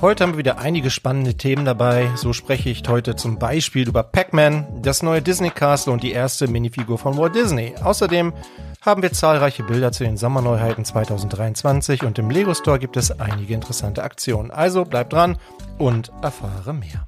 Heute haben wir wieder einige spannende Themen dabei. So spreche ich heute zum Beispiel über Pac-Man, das neue Disney Castle und die erste Minifigur von Walt Disney. Außerdem haben wir zahlreiche Bilder zu den Sommerneuheiten 2023 und im Lego Store gibt es einige interessante Aktionen. Also bleib dran und erfahre mehr.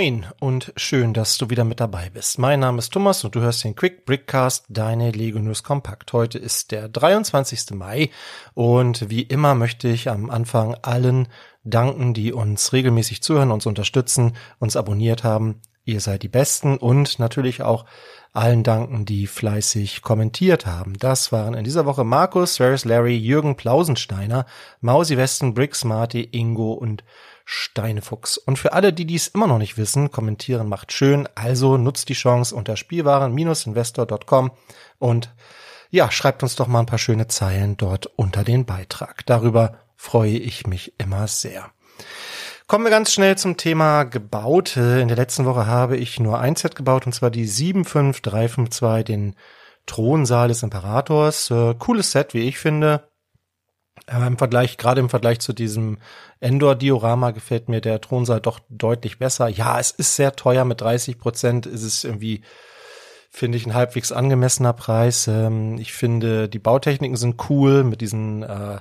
Moin und schön, dass du wieder mit dabei bist. Mein Name ist Thomas und du hörst den Quick Brickcast, deine Lego News Kompakt. Heute ist der 23. Mai und wie immer möchte ich am Anfang allen danken, die uns regelmäßig zuhören, uns unterstützen, uns abonniert haben. Ihr seid die Besten und natürlich auch allen danken, die fleißig kommentiert haben. Das waren in dieser Woche Markus, Ferris Larry, Jürgen Plausensteiner, Mausi Westen, Bricks Marty, Ingo und Steinefuchs. Und für alle, die dies immer noch nicht wissen, kommentieren macht schön. Also nutzt die Chance unter spielwaren-investor.com und ja, schreibt uns doch mal ein paar schöne Zeilen dort unter den Beitrag. Darüber freue ich mich immer sehr. Kommen wir ganz schnell zum Thema Gebaute. In der letzten Woche habe ich nur ein Set gebaut und zwar die 75352, den Thronsaal des Imperators. Äh, cooles Set, wie ich finde. Im Vergleich, gerade im Vergleich zu diesem Endor-Diorama gefällt mir der Thronsaal doch deutlich besser. Ja, es ist sehr teuer. Mit 30 Prozent ist es irgendwie, finde ich, ein halbwegs angemessener Preis. Ähm, ich finde, die Bautechniken sind cool mit diesen äh,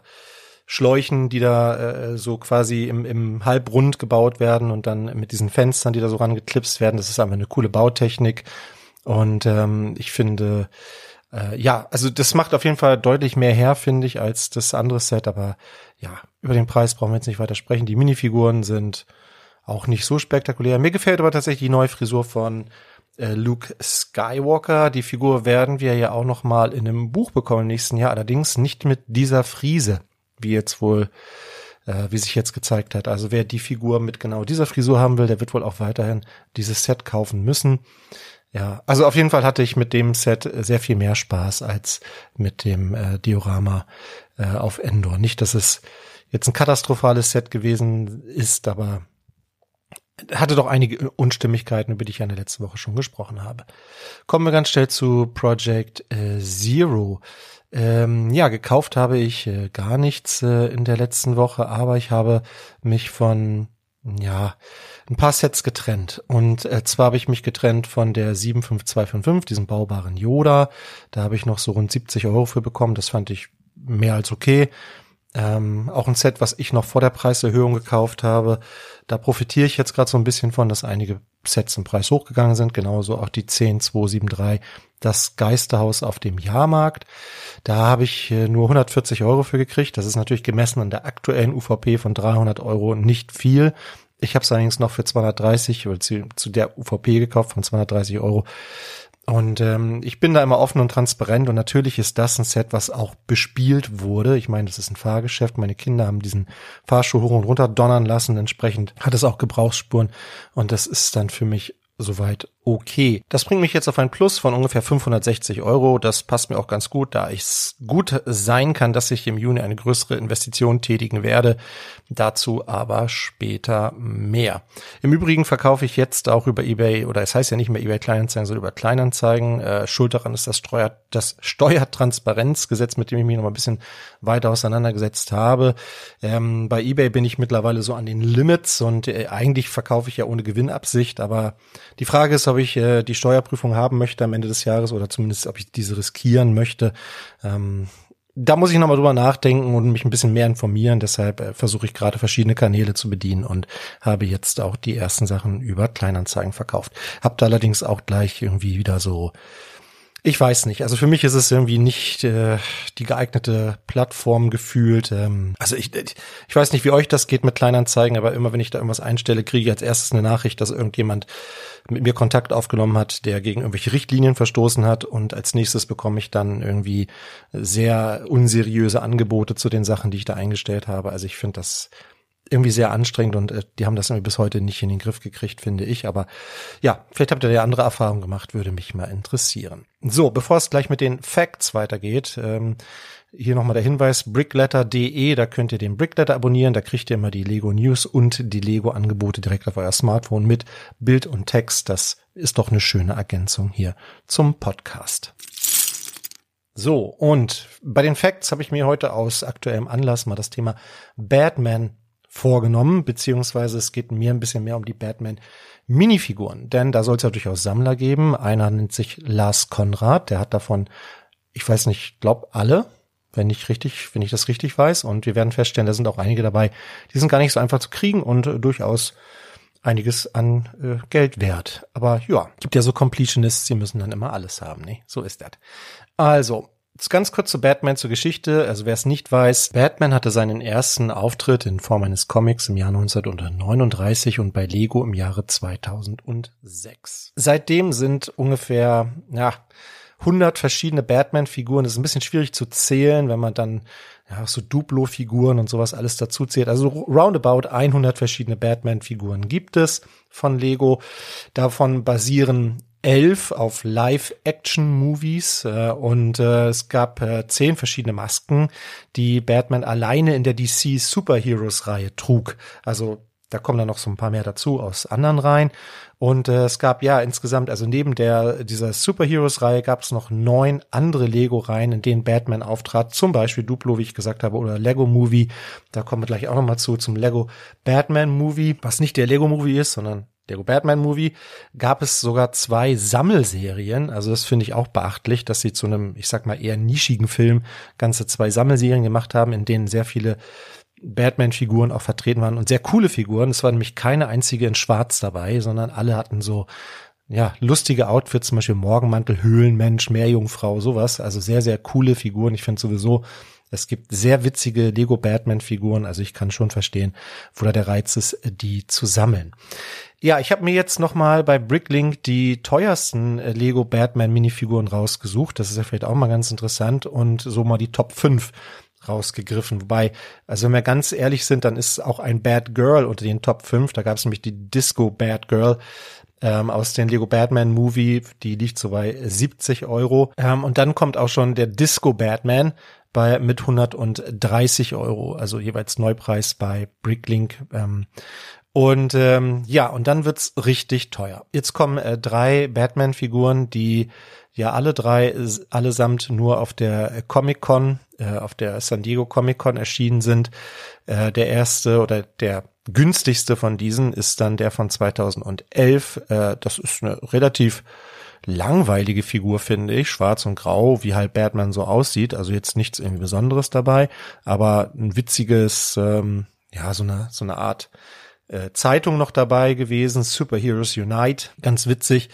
Schläuchen, die da äh, so quasi im, im Halbrund gebaut werden und dann mit diesen Fenstern, die da so rangeklipst werden. Das ist einfach eine coole Bautechnik. Und ähm, ich finde, äh, ja, also das macht auf jeden Fall deutlich mehr her, finde ich, als das andere Set. Aber ja, über den Preis brauchen wir jetzt nicht weiter sprechen. Die Minifiguren sind auch nicht so spektakulär. Mir gefällt aber tatsächlich die neue Frisur von äh, Luke Skywalker. Die Figur werden wir ja auch noch mal in einem Buch bekommen im nächsten Jahr. Allerdings nicht mit dieser Frise, wie jetzt wohl äh, wie sich jetzt gezeigt hat. Also wer die Figur mit genau dieser Frisur haben will, der wird wohl auch weiterhin dieses Set kaufen müssen. Ja, also auf jeden Fall hatte ich mit dem Set sehr viel mehr Spaß als mit dem äh, Diorama äh, auf Endor. Nicht, dass es jetzt ein katastrophales Set gewesen ist, aber hatte doch einige Unstimmigkeiten, über die ich ja in der letzten Woche schon gesprochen habe. Kommen wir ganz schnell zu Project äh, Zero. Ähm, ja, gekauft habe ich äh, gar nichts äh, in der letzten Woche, aber ich habe mich von ja, ein paar Sets getrennt. Und äh, zwar habe ich mich getrennt von der 75255, diesem baubaren Yoda. Da habe ich noch so rund 70 Euro für bekommen. Das fand ich mehr als okay. Ähm, auch ein Set, was ich noch vor der Preiserhöhung gekauft habe. Da profitiere ich jetzt gerade so ein bisschen von, dass einige Sets im Preis hochgegangen sind. Genauso auch die 10273, das Geisterhaus auf dem Jahrmarkt. Da habe ich äh, nur 140 Euro für gekriegt. Das ist natürlich gemessen an der aktuellen UVP von 300 Euro nicht viel. Ich habe es allerdings noch für 230 oder zu, zu der UVP gekauft von 230 Euro. Und ähm, ich bin da immer offen und transparent und natürlich ist das ein Set, was auch bespielt wurde. Ich meine, das ist ein Fahrgeschäft. Meine Kinder haben diesen Fahrschuh hoch und runter donnern lassen. Entsprechend hat es auch Gebrauchsspuren und das ist dann für mich soweit okay. Das bringt mich jetzt auf ein Plus von ungefähr 560 Euro. Das passt mir auch ganz gut, da es gut sein kann, dass ich im Juni eine größere Investition tätigen werde. Dazu aber später mehr. Im Übrigen verkaufe ich jetzt auch über eBay, oder es heißt ja nicht mehr eBay Kleinanzeigen, sondern über Kleinanzeigen. Äh, Schuld daran ist das, Steuer, das Steuertransparenzgesetz, mit dem ich mich noch mal ein bisschen weiter auseinandergesetzt habe. Ähm, bei eBay bin ich mittlerweile so an den Limits und äh, eigentlich verkaufe ich ja ohne Gewinnabsicht, aber die Frage ist, ob ich äh, die Steuerprüfung haben möchte am Ende des Jahres oder zumindest, ob ich diese riskieren möchte. Ähm, da muss ich nochmal drüber nachdenken und mich ein bisschen mehr informieren. Deshalb äh, versuche ich gerade verschiedene Kanäle zu bedienen und habe jetzt auch die ersten Sachen über Kleinanzeigen verkauft. Habt allerdings auch gleich irgendwie wieder so ich weiß nicht. Also für mich ist es irgendwie nicht äh, die geeignete Plattform gefühlt. Ähm, also ich, ich weiß nicht, wie euch das geht mit Kleinanzeigen, aber immer wenn ich da irgendwas einstelle, kriege ich als erstes eine Nachricht, dass irgendjemand mit mir Kontakt aufgenommen hat, der gegen irgendwelche Richtlinien verstoßen hat und als nächstes bekomme ich dann irgendwie sehr unseriöse Angebote zu den Sachen, die ich da eingestellt habe. Also ich finde das irgendwie sehr anstrengend und äh, die haben das irgendwie bis heute nicht in den Griff gekriegt, finde ich. Aber ja, vielleicht habt ihr ja andere Erfahrungen gemacht, würde mich mal interessieren. So, bevor es gleich mit den Facts weitergeht, ähm, hier nochmal der Hinweis, brickletter.de, da könnt ihr den Brickletter abonnieren, da kriegt ihr immer die Lego News und die Lego Angebote direkt auf euer Smartphone mit Bild und Text. Das ist doch eine schöne Ergänzung hier zum Podcast. So, und bei den Facts habe ich mir heute aus aktuellem Anlass mal das Thema Batman vorgenommen, beziehungsweise es geht mir ein bisschen mehr um die Batman Minifiguren, denn da soll es ja durchaus Sammler geben. Einer nennt sich Lars Konrad, der hat davon, ich weiß nicht, glaub alle, wenn ich richtig, wenn ich das richtig weiß. Und wir werden feststellen, da sind auch einige dabei, die sind gar nicht so einfach zu kriegen und äh, durchaus einiges an äh, Geld wert. Aber ja, gibt ja so Completionists, die müssen dann immer alles haben, ne? So ist das. Also, Ganz kurz zu Batman zur Geschichte. Also wer es nicht weiß, Batman hatte seinen ersten Auftritt in Form eines Comics im Jahr 1939 und bei Lego im Jahre 2006. Seitdem sind ungefähr, ja, 100 verschiedene Batman-Figuren. Das ist ein bisschen schwierig zu zählen, wenn man dann ja, so Duplo-Figuren und sowas alles dazu zählt. Also roundabout 100 verschiedene Batman-Figuren gibt es von Lego. Davon basieren elf auf Live-Action-Movies äh, und äh, es gab äh, zehn verschiedene Masken, die Batman alleine in der DC Superheroes-Reihe trug. Also da kommen dann noch so ein paar mehr dazu aus anderen Reihen. Und äh, es gab ja insgesamt, also neben der dieser Superheroes-Reihe gab es noch neun andere Lego-Reihen, in denen Batman auftrat. Zum Beispiel Duplo, wie ich gesagt habe, oder Lego Movie. Da kommen wir gleich auch noch mal zu zum Lego Batman Movie, was nicht der Lego Movie ist, sondern Lego Batman Movie gab es sogar zwei Sammelserien. Also das finde ich auch beachtlich, dass sie zu einem, ich sag mal, eher nischigen Film ganze zwei Sammelserien gemacht haben, in denen sehr viele Batman-Figuren auch vertreten waren und sehr coole Figuren. Es war nämlich keine einzige in Schwarz dabei, sondern alle hatten so ja, lustige Outfits, zum Beispiel Morgenmantel, Höhlenmensch, Meerjungfrau, sowas. Also sehr, sehr coole Figuren. Ich finde sowieso es gibt sehr witzige Lego Batman Figuren, also ich kann schon verstehen, wo da der Reiz ist, die zu sammeln. Ja, ich habe mir jetzt noch mal bei Bricklink die teuersten äh, Lego Batman Minifiguren rausgesucht. Das ist ja vielleicht auch mal ganz interessant und so mal die Top 5 rausgegriffen. Wobei, also wenn wir ganz ehrlich sind, dann ist auch ein Bad Girl unter den Top 5. Da gab es nämlich die Disco Bad Girl ähm, aus dem Lego Batman Movie. Die liegt so bei 70 Euro. Ähm, und dann kommt auch schon der Disco Batman bei mit 130 Euro, also jeweils Neupreis bei Bricklink. Ähm, und ähm, ja, und dann wird's richtig teuer. Jetzt kommen äh, drei Batman-Figuren, die ja alle drei allesamt nur auf der Comic Con, äh, auf der San Diego Comic Con erschienen sind. Äh, der erste oder der günstigste von diesen ist dann der von 2011. Äh, das ist eine relativ langweilige Figur, finde ich. Schwarz und grau, wie halt Batman so aussieht. Also jetzt nichts irgendwie Besonderes dabei, aber ein witziges, ähm, ja, so eine, so eine Art äh, Zeitung noch dabei gewesen. Superheroes Unite, ganz witzig.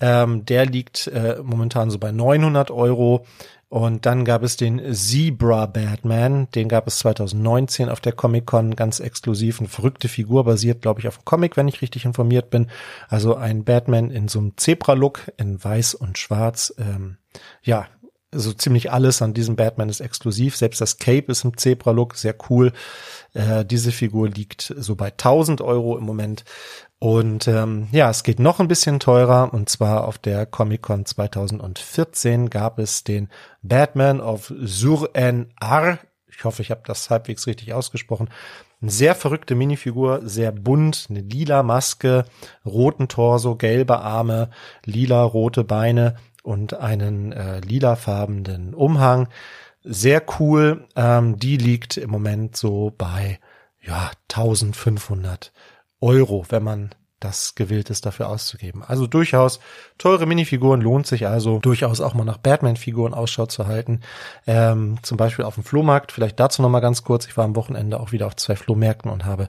Ähm, der liegt äh, momentan so bei 900 Euro. Und dann gab es den Zebra Batman, den gab es 2019 auf der Comic Con ganz exklusiv, eine verrückte Figur, basiert glaube ich auf einem Comic, wenn ich richtig informiert bin. Also ein Batman in so einem Zebra-Look in weiß und schwarz. Ähm, ja, so ziemlich alles an diesem Batman ist exklusiv. Selbst das Cape ist im Zebra-Look, sehr cool. Äh, diese Figur liegt so bei 1000 Euro im Moment. Und ähm, ja, es geht noch ein bisschen teurer und zwar auf der Comic-Con 2014 gab es den Batman of Sur-en-Ar. Ich hoffe, ich habe das halbwegs richtig ausgesprochen. Eine sehr verrückte Minifigur, sehr bunt, eine lila Maske, roten Torso, gelbe Arme, lila rote Beine und einen äh, lilafarbenen Umhang. Sehr cool. Ähm, die liegt im Moment so bei ja 1500 Euro, wenn man das gewillt ist, dafür auszugeben. Also durchaus teure Minifiguren lohnt sich also durchaus auch mal nach Batman-Figuren Ausschau zu halten. Ähm, zum Beispiel auf dem Flohmarkt. Vielleicht dazu noch mal ganz kurz. Ich war am Wochenende auch wieder auf zwei Flohmärkten und habe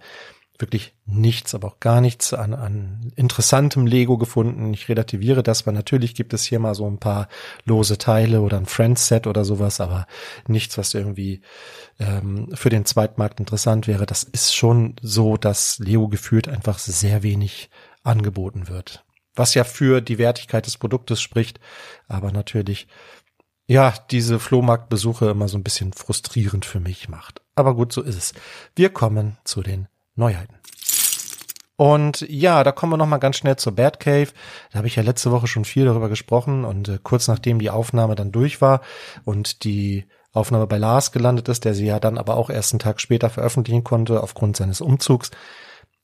wirklich nichts, aber auch gar nichts an, an interessantem Lego gefunden. Ich relativiere das, weil natürlich gibt es hier mal so ein paar lose Teile oder ein Friends-Set oder sowas, aber nichts, was irgendwie ähm, für den Zweitmarkt interessant wäre. Das ist schon so, dass Lego gefühlt einfach sehr wenig angeboten wird. Was ja für die Wertigkeit des Produktes spricht, aber natürlich ja, diese Flohmarktbesuche immer so ein bisschen frustrierend für mich macht. Aber gut, so ist es. Wir kommen zu den Neuheiten. Und ja, da kommen wir noch mal ganz schnell zur Batcave. Da habe ich ja letzte Woche schon viel darüber gesprochen und äh, kurz nachdem die Aufnahme dann durch war und die Aufnahme bei Lars gelandet ist, der sie ja dann aber auch erst einen Tag später veröffentlichen konnte aufgrund seines Umzugs,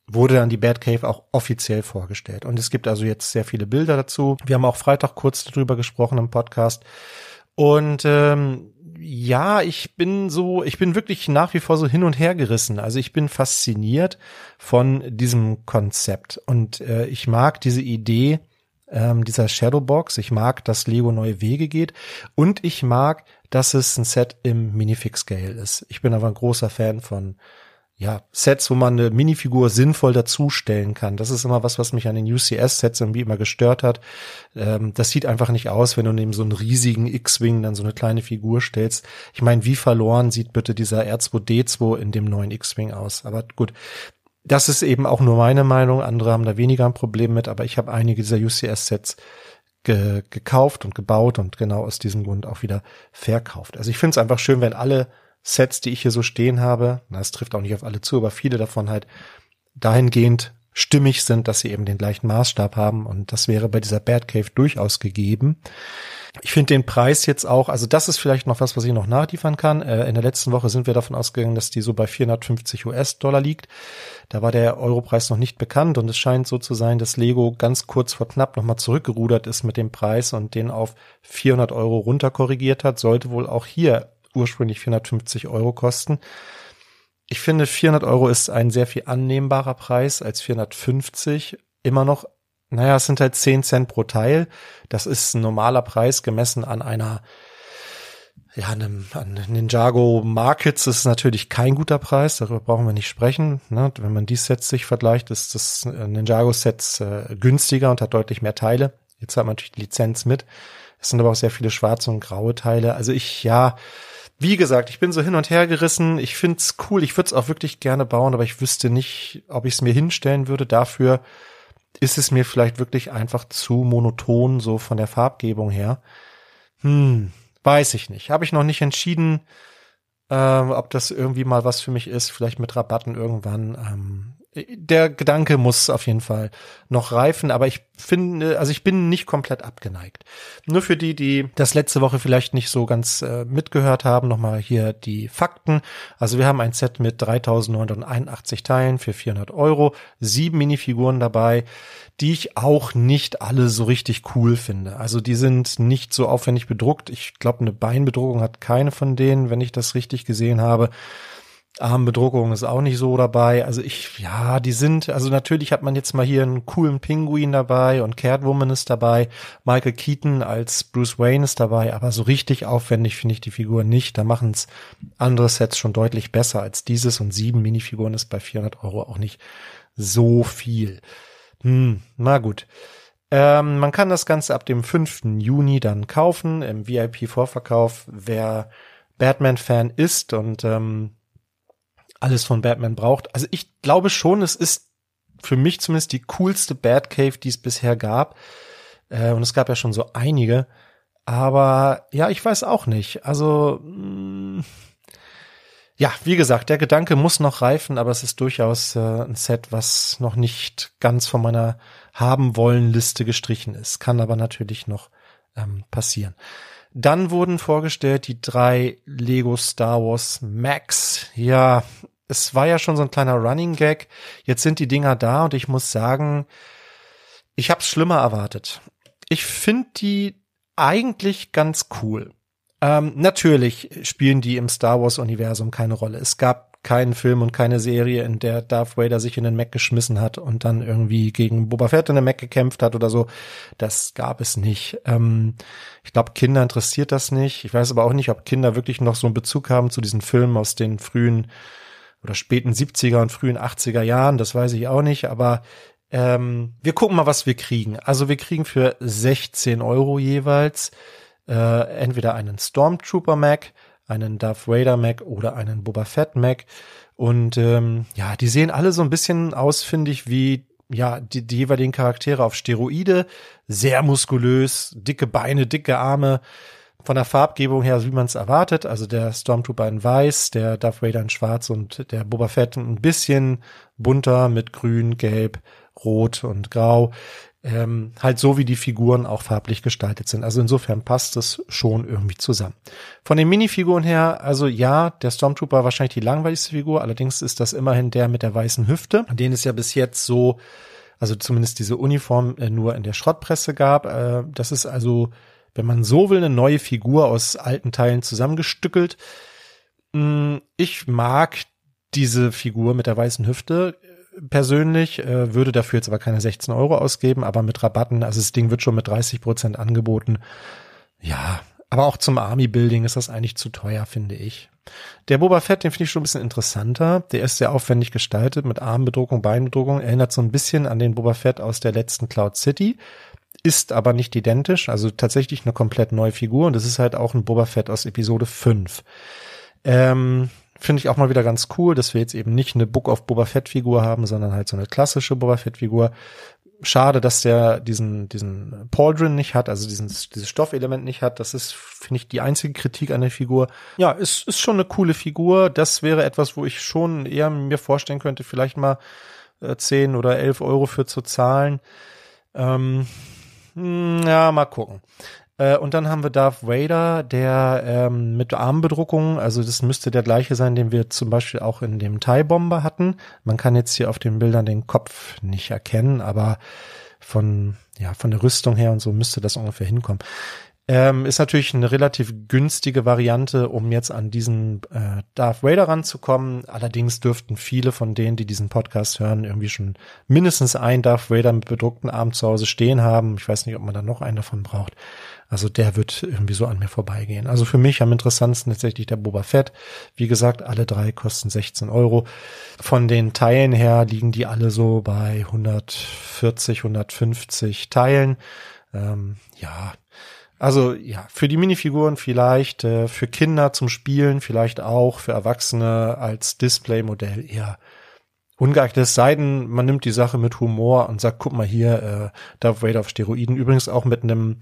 wurde dann die Batcave auch offiziell vorgestellt. Und es gibt also jetzt sehr viele Bilder dazu. Wir haben auch Freitag kurz darüber gesprochen im Podcast. Und ähm, ja, ich bin so, ich bin wirklich nach wie vor so hin und her gerissen. Also ich bin fasziniert von diesem Konzept und äh, ich mag diese Idee ähm, dieser Shadowbox. Ich mag, dass Lego neue Wege geht und ich mag, dass es ein Set im Minifix-Scale ist. Ich bin aber ein großer Fan von ja, Sets, wo man eine Minifigur sinnvoll dazustellen kann. Das ist immer was, was mich an den UCS-Sets irgendwie immer gestört hat. Ähm, das sieht einfach nicht aus, wenn du neben so einen riesigen X-Wing dann so eine kleine Figur stellst. Ich meine, wie verloren sieht bitte dieser R2D2 in dem neuen X-Wing aus? Aber gut, das ist eben auch nur meine Meinung. Andere haben da weniger ein Problem mit, aber ich habe einige dieser UCS-Sets ge gekauft und gebaut und genau aus diesem Grund auch wieder verkauft. Also ich finde es einfach schön, wenn alle Sets, die ich hier so stehen habe, na, es trifft auch nicht auf alle zu, aber viele davon halt dahingehend stimmig sind, dass sie eben den gleichen Maßstab haben und das wäre bei dieser Batcave durchaus gegeben. Ich finde den Preis jetzt auch, also das ist vielleicht noch was, was ich noch nachliefern kann. Äh, in der letzten Woche sind wir davon ausgegangen, dass die so bei 450 US-Dollar liegt. Da war der Europreis noch nicht bekannt und es scheint so zu sein, dass Lego ganz kurz vor knapp nochmal zurückgerudert ist mit dem Preis und den auf 400 Euro runterkorrigiert hat. Sollte wohl auch hier ursprünglich 450 Euro kosten. Ich finde, 400 Euro ist ein sehr viel annehmbarer Preis als 450. Immer noch, naja, es sind halt 10 Cent pro Teil. Das ist ein normaler Preis gemessen an einer ja, einem, an Ninjago Markets ist natürlich kein guter Preis, darüber brauchen wir nicht sprechen. Ne? Wenn man die Sets sich vergleicht, ist das äh, Ninjago Sets äh, günstiger und hat deutlich mehr Teile. Jetzt hat man natürlich die Lizenz mit. Es sind aber auch sehr viele schwarze und graue Teile. Also ich, ja, wie gesagt, ich bin so hin und her gerissen. Ich find's cool. Ich würde es auch wirklich gerne bauen, aber ich wüsste nicht, ob ich es mir hinstellen würde. Dafür ist es mir vielleicht wirklich einfach zu monoton, so von der Farbgebung her. Hm, weiß ich nicht. Habe ich noch nicht entschieden, äh, ob das irgendwie mal was für mich ist. Vielleicht mit Rabatten irgendwann. Ähm, der Gedanke muss auf jeden Fall noch reifen, aber ich finde, also ich bin nicht komplett abgeneigt. Nur für die, die das letzte Woche vielleicht nicht so ganz äh, mitgehört haben, nochmal hier die Fakten. Also wir haben ein Set mit 3981 Teilen für 400 Euro, sieben Minifiguren dabei, die ich auch nicht alle so richtig cool finde. Also die sind nicht so aufwendig bedruckt. Ich glaube, eine Beinbedruckung hat keine von denen, wenn ich das richtig gesehen habe. Armbedruckung ist auch nicht so dabei. Also ich, ja, die sind, also natürlich hat man jetzt mal hier einen coolen Pinguin dabei und Catwoman ist dabei. Michael Keaton als Bruce Wayne ist dabei, aber so richtig aufwendig finde ich die Figur nicht. Da machen es andere Sets schon deutlich besser als dieses und sieben Minifiguren ist bei 400 Euro auch nicht so viel. Hm, na gut. Ähm, man kann das Ganze ab dem 5. Juni dann kaufen im VIP-Vorverkauf. Wer Batman-Fan ist und ähm, alles von Batman braucht. Also ich glaube schon, es ist für mich zumindest die coolste Batcave, die es bisher gab. Äh, und es gab ja schon so einige. Aber ja, ich weiß auch nicht. Also mh, mm, ja, wie gesagt, der Gedanke muss noch reifen, aber es ist durchaus äh, ein Set, was noch nicht ganz von meiner haben wollen Liste gestrichen ist. Kann aber natürlich noch ähm, passieren. Dann wurden vorgestellt die drei Lego Star Wars Max. Ja, es war ja schon so ein kleiner Running Gag. Jetzt sind die Dinger da und ich muss sagen, ich habe es schlimmer erwartet. Ich finde die eigentlich ganz cool. Ähm, natürlich spielen die im Star Wars Universum keine Rolle. Es gab keinen Film und keine Serie, in der Darth Vader sich in den Mac geschmissen hat und dann irgendwie gegen Boba Fett in den Mac gekämpft hat oder so. Das gab es nicht. Ähm, ich glaube, Kinder interessiert das nicht. Ich weiß aber auch nicht, ob Kinder wirklich noch so einen Bezug haben zu diesen Filmen aus den frühen oder späten 70er und frühen 80er Jahren. Das weiß ich auch nicht, aber ähm, wir gucken mal, was wir kriegen. Also wir kriegen für 16 Euro jeweils äh, entweder einen Stormtrooper Mac, einen Darth Vader Mac oder einen Boba Fett Mac. Und ähm, ja, die sehen alle so ein bisschen aus, finde ich, wie ja die, die jeweiligen Charaktere auf Steroide, sehr muskulös, dicke Beine, dicke Arme. von der Farbgebung her, wie man es erwartet. Also der Stormtrooper in weiß, der Darth Vader in schwarz und der Boba Fett ein bisschen bunter mit grün, gelb, rot und grau. Ähm, halt so, wie die Figuren auch farblich gestaltet sind. Also insofern passt es schon irgendwie zusammen. Von den Minifiguren her, also ja, der Stormtrooper wahrscheinlich die langweiligste Figur, allerdings ist das immerhin der mit der weißen Hüfte, den es ja bis jetzt so, also zumindest diese Uniform äh, nur in der Schrottpresse gab. Äh, das ist also wenn man so will, eine neue Figur aus alten Teilen zusammengestückelt. Mm, ich mag diese Figur mit der weißen Hüfte persönlich, äh, würde dafür jetzt aber keine 16 Euro ausgeben, aber mit Rabatten, also das Ding wird schon mit 30 Prozent angeboten. Ja, aber auch zum Army-Building ist das eigentlich zu teuer, finde ich. Der Boba Fett, den finde ich schon ein bisschen interessanter. Der ist sehr aufwendig gestaltet mit Armbedruckung, Beinbedruckung. Erinnert so ein bisschen an den Boba Fett aus der letzten Cloud City ist aber nicht identisch, also tatsächlich eine komplett neue Figur und das ist halt auch ein Boba Fett aus Episode 5. Ähm, Finde ich auch mal wieder ganz cool, dass wir jetzt eben nicht eine Book of Boba Fett Figur haben, sondern halt so eine klassische Boba Fett Figur. Schade, dass der diesen, diesen Pauldron nicht hat, also diesen, dieses Stoffelement nicht hat. Das ist, finde ich, die einzige Kritik an der Figur. Ja, ist, ist schon eine coole Figur. Das wäre etwas, wo ich schon eher mir vorstellen könnte, vielleicht mal äh, 10 oder 11 Euro für zu zahlen. Ähm, hm, ja, mal gucken. Äh, und dann haben wir Darth Vader, der ähm, mit Armbedruckung, also das müsste der gleiche sein, den wir zum Beispiel auch in dem TIE Bomber hatten. Man kann jetzt hier auf den Bildern den Kopf nicht erkennen, aber von, ja, von der Rüstung her und so müsste das ungefähr hinkommen. Ähm, ist natürlich eine relativ günstige Variante, um jetzt an diesen äh, Darth Vader ranzukommen. Allerdings dürften viele von denen, die diesen Podcast hören, irgendwie schon mindestens ein Darth Vader mit bedruckten Arm zu Hause stehen haben. Ich weiß nicht, ob man da noch einen davon braucht. Also der wird irgendwie so an mir vorbeigehen. Also für mich am interessantesten tatsächlich der Boba Fett. Wie gesagt, alle drei kosten 16 Euro. Von den Teilen her liegen die alle so bei 140, 150 Teilen. Ähm, ja, also ja, für die Minifiguren vielleicht, äh, für Kinder zum Spielen vielleicht auch, für Erwachsene als Displaymodell eher ungeeignetes Seiden. Man nimmt die Sache mit Humor und sagt, guck mal hier, äh, Darth Vader auf Steroiden. Übrigens auch mit einem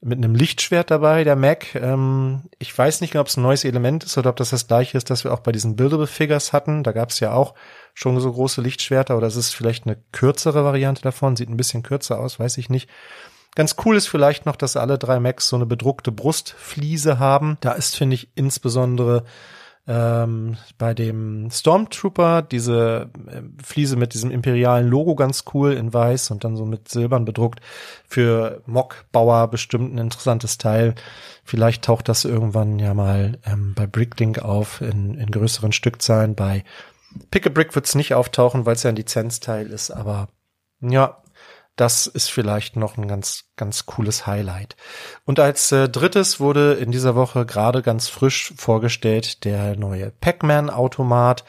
mit einem Lichtschwert dabei, der Mac. Ähm, ich weiß nicht, ob es ein neues Element ist oder ob das das gleiche ist, das wir auch bei diesen Buildable Figures hatten. Da gab es ja auch schon so große Lichtschwerter oder es ist vielleicht eine kürzere Variante davon, sieht ein bisschen kürzer aus, weiß ich nicht. Ganz cool ist vielleicht noch, dass alle drei Macs so eine bedruckte Brustfliese haben. Da ist, finde ich, insbesondere ähm, bei dem Stormtrooper diese äh, Fliese mit diesem imperialen Logo ganz cool in weiß und dann so mit Silbern bedruckt. Für Mockbauer bestimmt ein interessantes Teil. Vielleicht taucht das irgendwann ja mal ähm, bei Bricklink auf in, in größeren Stückzahlen. Bei Pick a Brick wird es nicht auftauchen, weil es ja ein Lizenzteil ist, aber ja, das ist vielleicht noch ein ganz, ganz cooles Highlight. Und als äh, drittes wurde in dieser Woche gerade ganz frisch vorgestellt der neue Pac-Man-Automat,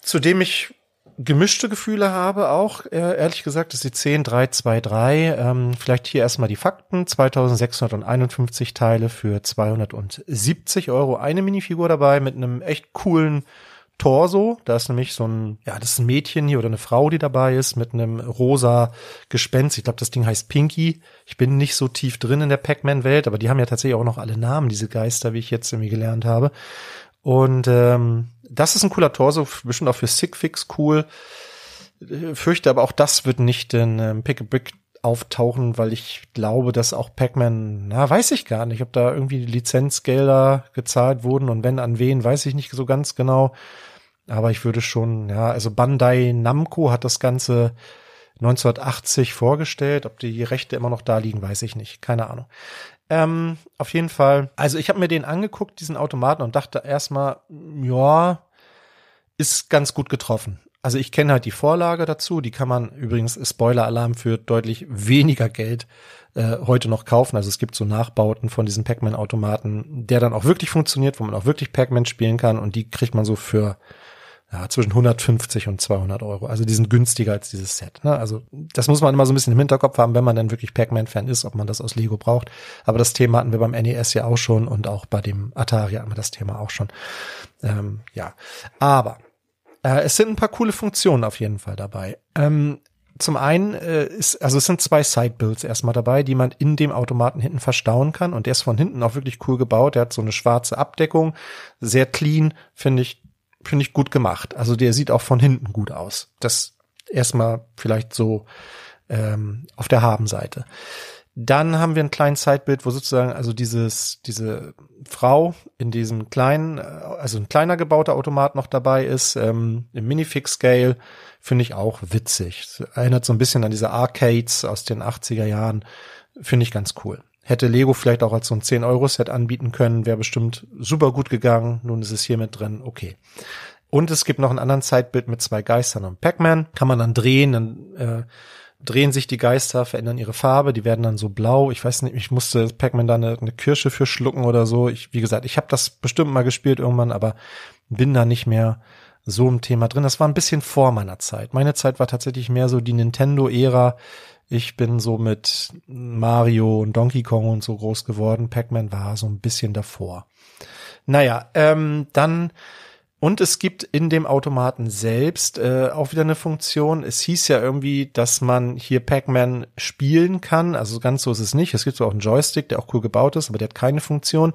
zu dem ich gemischte Gefühle habe auch, äh, ehrlich gesagt, das ist die 10323. Ähm, vielleicht hier erstmal die Fakten. 2651 Teile für 270 Euro. Eine Minifigur dabei mit einem echt coolen Torso. Da ist nämlich so ein, ja, das ist ein Mädchen hier oder eine Frau, die dabei ist mit einem rosa Gespenst. Ich glaube, das Ding heißt Pinky. Ich bin nicht so tief drin in der Pac-Man-Welt, aber die haben ja tatsächlich auch noch alle Namen, diese Geister, wie ich jetzt irgendwie gelernt habe. Und ähm, das ist ein cooler Torso, bestimmt auch für Sickfix cool. Fürchte aber auch das wird nicht in ähm, Pick a Brick auftauchen, weil ich glaube, dass auch Pac-Man, na, weiß ich gar nicht, ob da irgendwie Lizenzgelder gezahlt wurden und wenn an wen, weiß ich nicht so ganz genau. Aber ich würde schon, ja, also Bandai Namco hat das Ganze 1980 vorgestellt. Ob die Rechte immer noch da liegen, weiß ich nicht. Keine Ahnung. Ähm, auf jeden Fall. Also ich habe mir den angeguckt, diesen Automaten, und dachte erstmal, ja, ist ganz gut getroffen. Also ich kenne halt die Vorlage dazu. Die kann man übrigens, Spoiler-Alarm für deutlich weniger Geld äh, heute noch kaufen. Also es gibt so Nachbauten von diesen Pac-Man-Automaten, der dann auch wirklich funktioniert, wo man auch wirklich Pac-Man spielen kann. Und die kriegt man so für ja, zwischen 150 und 200 Euro. Also die sind günstiger als dieses Set. Ne? Also das muss man immer so ein bisschen im Hinterkopf haben, wenn man dann wirklich Pac-Man-Fan ist, ob man das aus Lego braucht. Aber das Thema hatten wir beim NES ja auch schon und auch bei dem Atari hatten wir das Thema auch schon. Ähm, ja, aber äh, es sind ein paar coole Funktionen auf jeden Fall dabei. Ähm, zum einen äh, ist, also es sind zwei Sidebuilds erstmal dabei, die man in dem Automaten hinten verstauen kann. Und der ist von hinten auch wirklich cool gebaut. Der hat so eine schwarze Abdeckung, sehr clean, finde ich, finde ich gut gemacht. Also der sieht auch von hinten gut aus. Das erstmal vielleicht so ähm, auf der Habenseite. Dann haben wir ein kleines Sidebild, wo sozusagen also dieses diese Frau in diesem kleinen, äh, also ein kleiner gebauter Automat noch dabei ist ähm, im Minifix Scale finde ich auch witzig. Erinnert so ein bisschen an diese Arcades aus den 80er Jahren. Finde ich ganz cool. Hätte Lego vielleicht auch als so ein 10-Euro-Set anbieten können, wäre bestimmt super gut gegangen. Nun ist es hier mit drin, okay. Und es gibt noch einen anderen Zeitbild mit zwei Geistern und Pac-Man. Kann man dann drehen, dann äh, drehen sich die Geister, verändern ihre Farbe, die werden dann so blau. Ich weiß nicht, ich musste Pac-Man da eine, eine Kirsche für schlucken oder so. Ich, wie gesagt, ich habe das bestimmt mal gespielt irgendwann, aber bin da nicht mehr so im Thema drin. Das war ein bisschen vor meiner Zeit. Meine Zeit war tatsächlich mehr so die Nintendo-Ära. Ich bin so mit Mario und Donkey Kong und so groß geworden. Pac-Man war so ein bisschen davor. Naja, ähm, dann und es gibt in dem Automaten selbst äh, auch wieder eine Funktion. Es hieß ja irgendwie, dass man hier Pac-Man spielen kann. Also ganz so ist es nicht. Es gibt auch einen Joystick, der auch cool gebaut ist, aber der hat keine Funktion.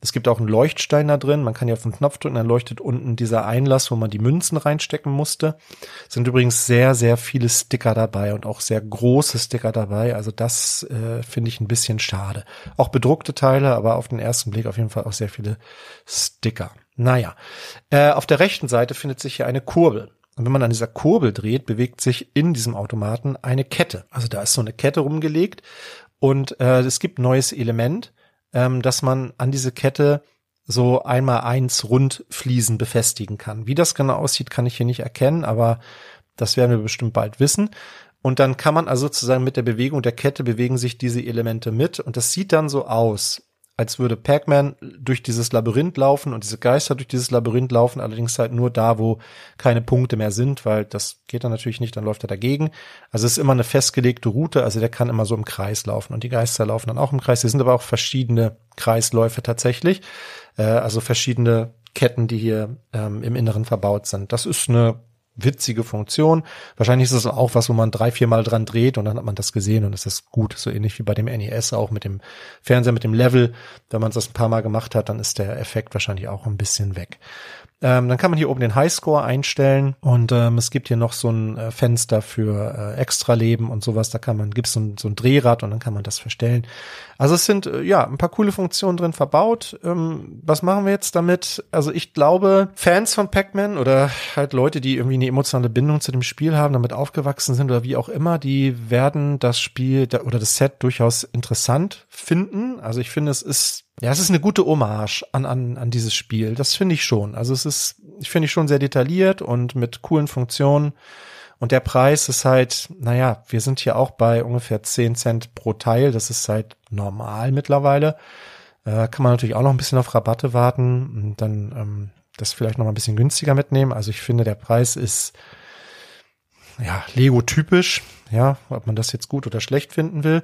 Es gibt auch einen Leuchtstein da drin. Man kann ja auf den Knopf drücken, dann leuchtet unten dieser Einlass, wo man die Münzen reinstecken musste. Es sind übrigens sehr, sehr viele Sticker dabei und auch sehr große Sticker dabei. Also das äh, finde ich ein bisschen schade. Auch bedruckte Teile, aber auf den ersten Blick auf jeden Fall auch sehr viele Sticker. Naja, äh, auf der rechten Seite findet sich hier eine Kurbel. Und wenn man an dieser Kurbel dreht, bewegt sich in diesem Automaten eine Kette. Also da ist so eine Kette rumgelegt und äh, es gibt neues Element, ähm, dass man an diese Kette so einmal eins Rundfliesen befestigen kann. Wie das genau aussieht, kann ich hier nicht erkennen, aber das werden wir bestimmt bald wissen. Und dann kann man also sozusagen mit der Bewegung der Kette bewegen sich diese Elemente mit und das sieht dann so aus, als würde Pac-Man durch dieses Labyrinth laufen und diese Geister durch dieses Labyrinth laufen, allerdings halt nur da, wo keine Punkte mehr sind, weil das geht dann natürlich nicht, dann läuft er dagegen. Also es ist immer eine festgelegte Route, also der kann immer so im Kreis laufen und die Geister laufen dann auch im Kreis. Es sind aber auch verschiedene Kreisläufe tatsächlich, äh, also verschiedene Ketten, die hier ähm, im Inneren verbaut sind. Das ist eine witzige Funktion. Wahrscheinlich ist es auch was, wo man drei, vier Mal dran dreht und dann hat man das gesehen und es ist gut. So ähnlich wie bei dem NES auch mit dem Fernseher, mit dem Level. Wenn man das ein paar Mal gemacht hat, dann ist der Effekt wahrscheinlich auch ein bisschen weg. Ähm, dann kann man hier oben den Highscore einstellen und ähm, es gibt hier noch so ein äh, Fenster für äh, Extraleben und sowas. Da kann man, gibt's so so ein Drehrad und dann kann man das verstellen. Also es sind äh, ja ein paar coole Funktionen drin verbaut. Ähm, was machen wir jetzt damit? Also ich glaube, Fans von Pac-Man oder halt Leute, die irgendwie eine emotionale Bindung zu dem Spiel haben, damit aufgewachsen sind oder wie auch immer, die werden das Spiel oder das Set durchaus interessant finden. Also ich finde, es ist ja, es ist eine gute Hommage an, an, an dieses Spiel. Das finde ich schon. Also es ist, ich finde ich schon sehr detailliert und mit coolen Funktionen. Und der Preis ist halt, naja, wir sind hier auch bei ungefähr 10 Cent pro Teil. Das ist halt normal mittlerweile. Äh, kann man natürlich auch noch ein bisschen auf Rabatte warten und dann ähm, das vielleicht noch mal ein bisschen günstiger mitnehmen. Also ich finde, der Preis ist ja Lego-typisch. Ja, ob man das jetzt gut oder schlecht finden will.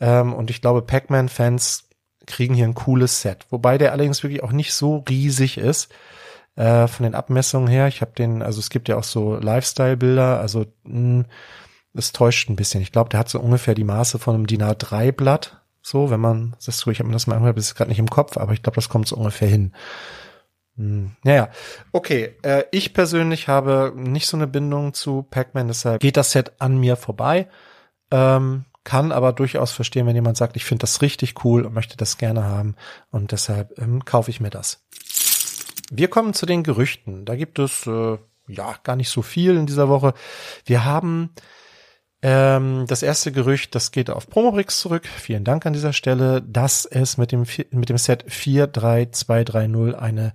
Ähm, und ich glaube, Pac-Man-Fans kriegen hier ein cooles Set. Wobei der allerdings wirklich auch nicht so riesig ist äh, von den Abmessungen her. Ich habe den, also es gibt ja auch so Lifestyle-Bilder, also mh, hm, es täuscht ein bisschen. Ich glaube, der hat so ungefähr die Maße von einem DIN A3-Blatt. So, wenn man das so, ich habe mir das mal angehört, ist gerade nicht im Kopf, aber ich glaube, das kommt so ungefähr hin. Hm, naja, okay. Äh, ich persönlich habe nicht so eine Bindung zu Pac-Man, deshalb geht das Set an mir vorbei. Ähm, kann aber durchaus verstehen, wenn jemand sagt, ich finde das richtig cool und möchte das gerne haben und deshalb ähm, kaufe ich mir das. Wir kommen zu den Gerüchten. Da gibt es äh, ja gar nicht so viel in dieser Woche. Wir haben ähm, das erste Gerücht, das geht auf Promobrix zurück. Vielen Dank an dieser Stelle, dass es mit dem mit dem Set 43230 eine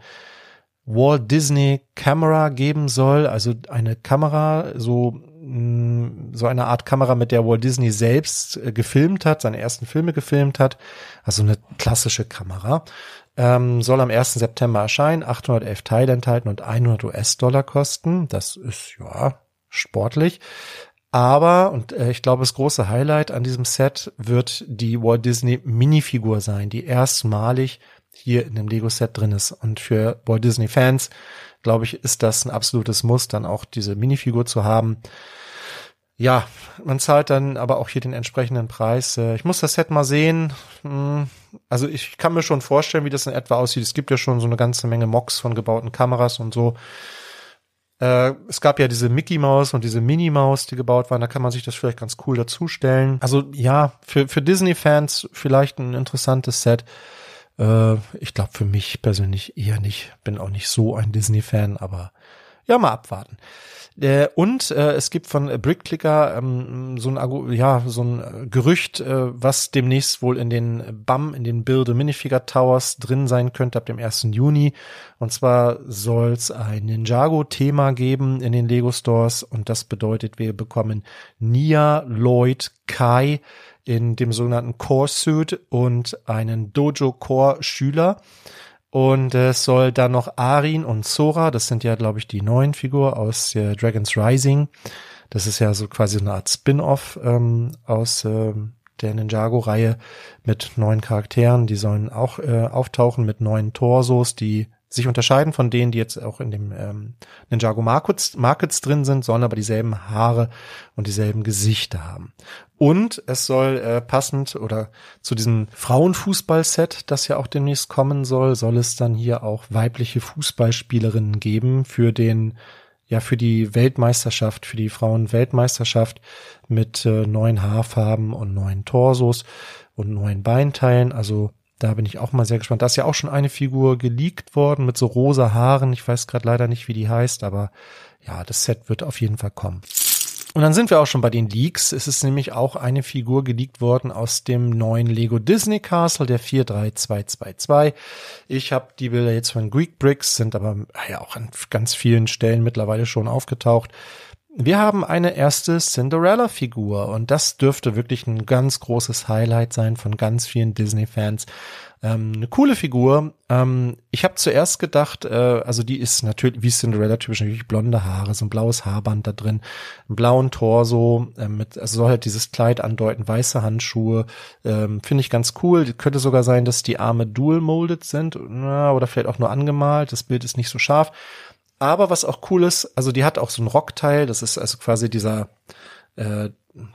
Walt Disney Camera geben soll, also eine Kamera so so eine Art Kamera, mit der Walt Disney selbst äh, gefilmt hat, seine ersten Filme gefilmt hat. Also eine klassische Kamera. Ähm, soll am 1. September erscheinen, 811 Teile enthalten und 100 US-Dollar kosten. Das ist ja sportlich. Aber, und äh, ich glaube, das große Highlight an diesem Set wird die Walt Disney Minifigur sein, die erstmalig hier in dem Lego-Set drin ist. Und für Walt Disney-Fans glaube ich, ist das ein absolutes Muss, dann auch diese Minifigur zu haben. Ja, man zahlt dann aber auch hier den entsprechenden Preis. Äh, ich muss das Set mal sehen. Hm, also ich kann mir schon vorstellen, wie das in etwa aussieht. Es gibt ja schon so eine ganze Menge Mocks von gebauten Kameras und so. Äh, es gab ja diese Mickey Maus und diese Minnie Maus, die gebaut waren. Da kann man sich das vielleicht ganz cool dazustellen. Also ja, für, für Disney-Fans vielleicht ein interessantes Set. Äh, ich glaube für mich persönlich eher nicht. Bin auch nicht so ein Disney-Fan, aber ja, mal abwarten. Äh, und äh, es gibt von Brickclicker ähm, so ein ja so ein Gerücht, äh, was demnächst wohl in den BAM, in den Build Minifigure Towers drin sein könnte ab dem 1. Juni. Und zwar soll es ein Ninjago-Thema geben in den Lego Stores und das bedeutet, wir bekommen Nia, Lloyd, Kai in dem sogenannten Core Suit und einen Dojo Core Schüler. Und es soll dann noch Arin und Sora, das sind ja, glaube ich, die neuen Figur aus äh, Dragon's Rising. Das ist ja so quasi eine Art Spin-off ähm, aus ähm, der Ninjago-Reihe mit neuen Charakteren. Die sollen auch äh, auftauchen mit neuen Torsos, die sich unterscheiden von denen, die jetzt auch in dem ähm, Ninjago Markets, Markets drin sind, sollen aber dieselben Haare und dieselben Gesichter haben. Und es soll äh, passend oder zu diesem Frauenfußballset, das ja auch demnächst kommen soll, soll es dann hier auch weibliche Fußballspielerinnen geben für den ja für die Weltmeisterschaft, für die Frauenweltmeisterschaft mit äh, neuen Haarfarben und neuen Torsos und neuen Beinteilen. Also da bin ich auch mal sehr gespannt. Da ist ja auch schon eine Figur geleakt worden mit so rosa Haaren. Ich weiß gerade leider nicht, wie die heißt, aber ja, das Set wird auf jeden Fall kommen. Und dann sind wir auch schon bei den Leaks. Es ist nämlich auch eine Figur geleakt worden aus dem neuen Lego Disney Castle, der 43222. Ich habe die Bilder jetzt von Greek Bricks, sind aber ja auch an ganz vielen Stellen mittlerweile schon aufgetaucht. Wir haben eine erste Cinderella-Figur und das dürfte wirklich ein ganz großes Highlight sein von ganz vielen Disney-Fans. Ähm, eine coole Figur. Ähm, ich habe zuerst gedacht, äh, also die ist natürlich wie Cinderella typisch natürlich blonde Haare, so ein blaues Haarband da drin, einen blauen Torso, äh, mit, also soll halt dieses Kleid andeuten, weiße Handschuhe. Ähm, Finde ich ganz cool. Könnte sogar sein, dass die Arme dual molded sind na, oder vielleicht auch nur angemalt. Das Bild ist nicht so scharf. Aber was auch cool ist, also die hat auch so ein Rockteil, das ist also quasi dieser, äh,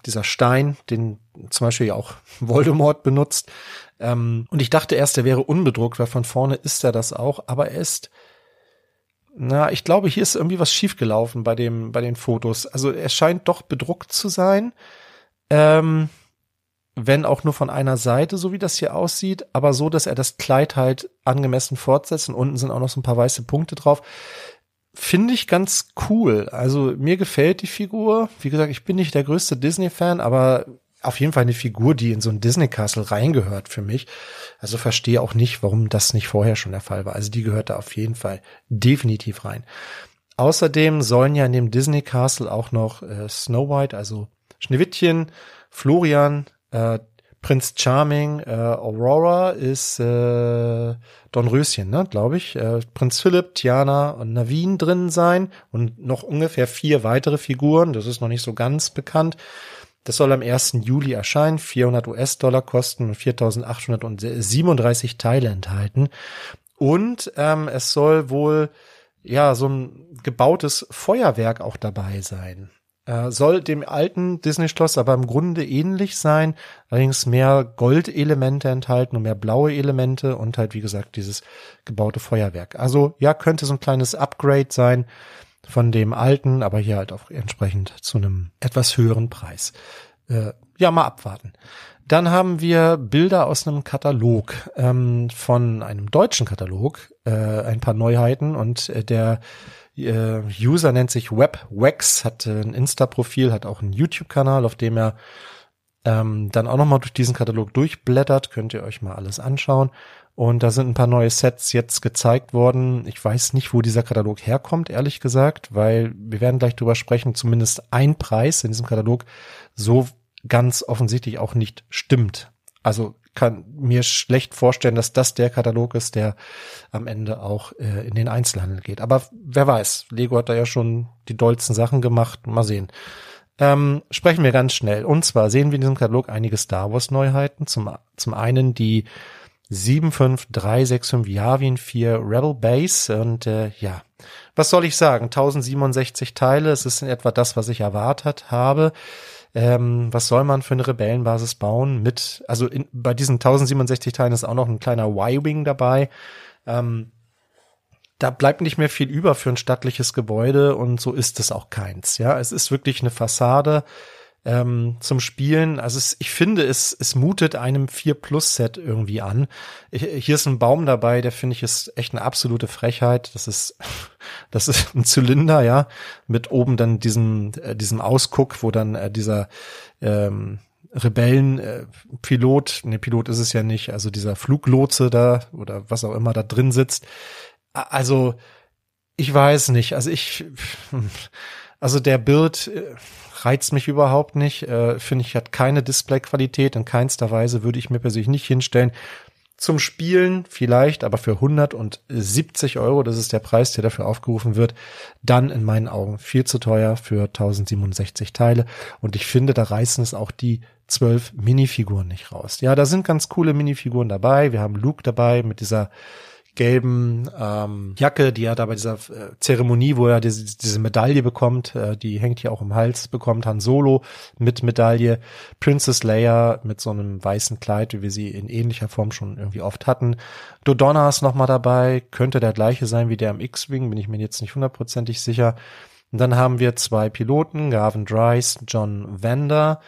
dieser Stein, den zum Beispiel ja auch Voldemort benutzt. Ähm, und ich dachte erst, der wäre unbedruckt, weil von vorne ist er das auch, aber er ist, na, ich glaube, hier ist irgendwie was schiefgelaufen bei dem, bei den Fotos. Also er scheint doch bedruckt zu sein. Ähm, wenn auch nur von einer Seite, so wie das hier aussieht, aber so, dass er das Kleid halt angemessen fortsetzt und unten sind auch noch so ein paar weiße Punkte drauf finde ich ganz cool. Also mir gefällt die Figur. Wie gesagt, ich bin nicht der größte Disney-Fan, aber auf jeden Fall eine Figur, die in so ein Disney Castle reingehört für mich. Also verstehe auch nicht, warum das nicht vorher schon der Fall war. Also die gehört da auf jeden Fall definitiv rein. Außerdem sollen ja in dem Disney Castle auch noch äh, Snow White, also Schneewittchen, Florian, äh, Prinz Charming, äh, Aurora ist äh, Dornröschen, ne, glaube ich. Äh, Prinz Philipp, Tiana und Navin drin sein und noch ungefähr vier weitere Figuren. Das ist noch nicht so ganz bekannt. Das soll am 1. Juli erscheinen, 400 US-Dollar kosten und 4.837 Teile enthalten. Und ähm, es soll wohl ja so ein gebautes Feuerwerk auch dabei sein. Äh, soll dem alten Disney-Schloss aber im Grunde ähnlich sein, allerdings mehr Goldelemente enthalten und mehr blaue Elemente und halt, wie gesagt, dieses gebaute Feuerwerk. Also ja, könnte so ein kleines Upgrade sein von dem alten, aber hier halt auch entsprechend zu einem etwas höheren Preis. Äh, ja, mal abwarten. Dann haben wir Bilder aus einem Katalog, ähm, von einem deutschen Katalog, äh, ein paar Neuheiten und äh, der äh, User nennt sich WebWax, hat äh, ein Insta-Profil, hat auch einen YouTube-Kanal, auf dem er ähm, dann auch nochmal durch diesen Katalog durchblättert. Könnt ihr euch mal alles anschauen. Und da sind ein paar neue Sets jetzt gezeigt worden. Ich weiß nicht, wo dieser Katalog herkommt, ehrlich gesagt, weil wir werden gleich drüber sprechen, zumindest ein Preis in diesem Katalog so ganz offensichtlich auch nicht stimmt. Also kann mir schlecht vorstellen, dass das der Katalog ist, der am Ende auch äh, in den Einzelhandel geht. Aber wer weiß, Lego hat da ja schon die dollsten Sachen gemacht. Mal sehen. Ähm, sprechen wir ganz schnell. Und zwar sehen wir in diesem Katalog einige Star Wars Neuheiten. Zum, zum einen die 75365 Yavin 4 Rebel Base und äh, ja, was soll ich sagen? 1067 Teile, es ist in etwa das, was ich erwartet habe. Ähm, was soll man für eine Rebellenbasis bauen? Mit, also in, bei diesen 1067 Teilen ist auch noch ein kleiner Y-Wing dabei. Ähm, da bleibt nicht mehr viel über für ein stattliches Gebäude und so ist es auch keins. Ja, es ist wirklich eine Fassade ähm, zum Spielen. Also es, ich finde, es, es mutet einem 4 Plus Set irgendwie an. Ich, hier ist ein Baum dabei, der finde ich ist echt eine absolute Frechheit. Das ist, das ist ein Zylinder, ja, mit oben dann diesem, äh, diesem Ausguck, wo dann äh, dieser ähm, Rebellenpilot, äh, ne, Pilot ist es ja nicht, also dieser Fluglotse da oder was auch immer da drin sitzt also ich weiß nicht. Also ich, also der Bild äh, reizt mich überhaupt nicht. Äh, Finde ich, hat keine Displayqualität. In keinster Weise würde ich mir persönlich nicht hinstellen. Zum Spielen vielleicht, aber für 170 Euro, das ist der Preis, der dafür aufgerufen wird, dann in meinen Augen viel zu teuer für 1067 Teile. Und ich finde, da reißen es auch die zwölf Minifiguren nicht raus. Ja, da sind ganz coole Minifiguren dabei. Wir haben Luke dabei mit dieser gelben ähm, Jacke, die er da bei dieser äh, Zeremonie, wo er diese, diese Medaille bekommt, äh, die hängt hier auch im Hals, bekommt Han Solo mit Medaille, Princess Leia mit so einem weißen Kleid, wie wir sie in ähnlicher Form schon irgendwie oft hatten. Dodonna ist nochmal dabei, könnte der gleiche sein wie der am X-Wing, bin ich mir jetzt nicht hundertprozentig sicher. Und dann haben wir zwei Piloten, Gavin Dryce, John Vander,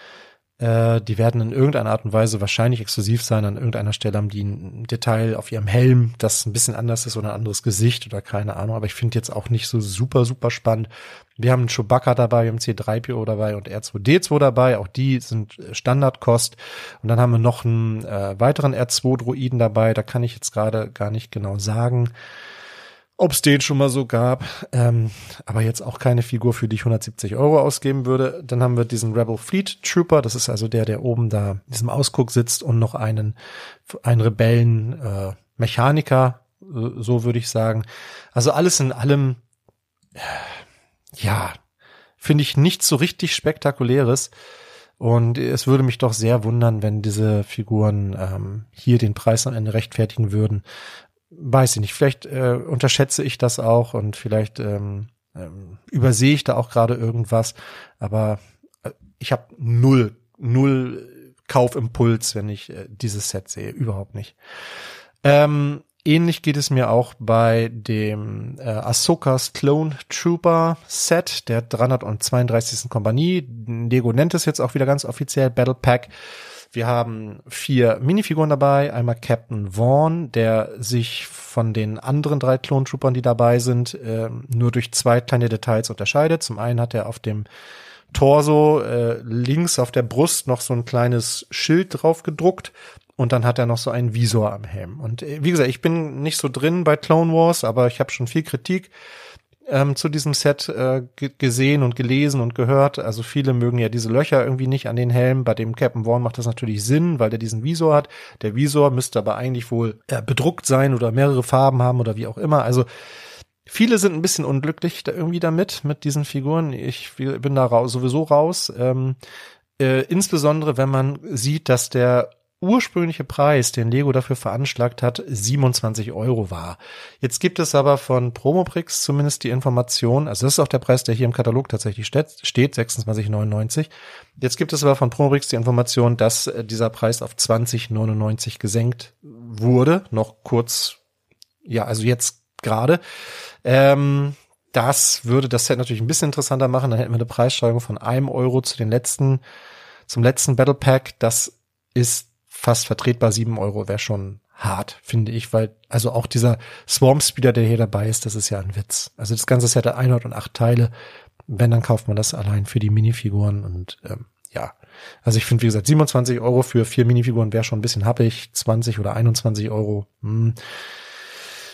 äh, die werden in irgendeiner Art und Weise wahrscheinlich exklusiv sein. An irgendeiner Stelle haben die ein Detail auf ihrem Helm, das ein bisschen anders ist oder ein anderes Gesicht oder keine Ahnung. Aber ich finde jetzt auch nicht so super, super spannend. Wir haben einen Chewbacca dabei, wir haben C3PO dabei und R2D2 dabei. Auch die sind Standardkost. Und dann haben wir noch einen äh, weiteren R2-Droiden dabei. Da kann ich jetzt gerade gar nicht genau sagen ob es den schon mal so gab, ähm, aber jetzt auch keine Figur, für die ich 170 Euro ausgeben würde. Dann haben wir diesen Rebel Fleet Trooper, das ist also der, der oben da in diesem Ausguck sitzt und noch einen, einen Rebellen äh, Mechaniker, äh, so würde ich sagen. Also alles in allem, äh, ja, finde ich nicht so richtig spektakuläres. Und es würde mich doch sehr wundern, wenn diese Figuren ähm, hier den Preis am Ende rechtfertigen würden, weiß ich nicht, vielleicht äh, unterschätze ich das auch und vielleicht ähm, ähm, übersehe ich da auch gerade irgendwas, aber äh, ich habe null, null Kaufimpuls, wenn ich äh, dieses Set sehe, überhaupt nicht. Ähm, ähnlich geht es mir auch bei dem äh, Ahsokas Clone Trooper Set der 332. Kompanie. Lego nennt es jetzt auch wieder ganz offiziell Battle Pack. Wir haben vier Minifiguren dabei. Einmal Captain Vaughn, der sich von den anderen drei Clone Troopern, die dabei sind, äh, nur durch zwei kleine Details unterscheidet. Zum einen hat er auf dem Torso äh, links auf der Brust noch so ein kleines Schild drauf gedruckt und dann hat er noch so einen Visor am Helm. Und äh, wie gesagt, ich bin nicht so drin bei Clone Wars, aber ich habe schon viel Kritik ähm, zu diesem Set äh, gesehen und gelesen und gehört. Also viele mögen ja diese Löcher irgendwie nicht an den Helmen. Bei dem Captain Vaughn macht das natürlich Sinn, weil der diesen Visor hat. Der Visor müsste aber eigentlich wohl äh, bedruckt sein oder mehrere Farben haben oder wie auch immer. Also Viele sind ein bisschen unglücklich da irgendwie damit, mit diesen Figuren. Ich bin da raus, sowieso raus. Ähm, äh, insbesondere, wenn man sieht, dass der ursprüngliche Preis, den Lego dafür veranschlagt hat, 27 Euro war. Jetzt gibt es aber von Promoprix zumindest die Information, also das ist auch der Preis, der hier im Katalog tatsächlich steht, 26,99. Jetzt gibt es aber von Promoprix die Information, dass äh, dieser Preis auf 20,99 gesenkt wurde, noch kurz, ja, also jetzt gerade. Ähm, das würde das Set natürlich ein bisschen interessanter machen. Dann hätten wir eine Preissteigerung von einem Euro zu den letzten, zum letzten Battle Pack. Das ist fast vertretbar. Sieben Euro wäre schon hart, finde ich, weil also auch dieser Swarm Speeder, der hier dabei ist, das ist ja ein Witz. Also das ganze Set hat 108 Teile. Wenn, dann kauft man das allein für die Minifiguren und ähm, ja. Also ich finde, wie gesagt, 27 Euro für vier Minifiguren wäre schon ein bisschen happig. 20 oder 21 Euro. Hm.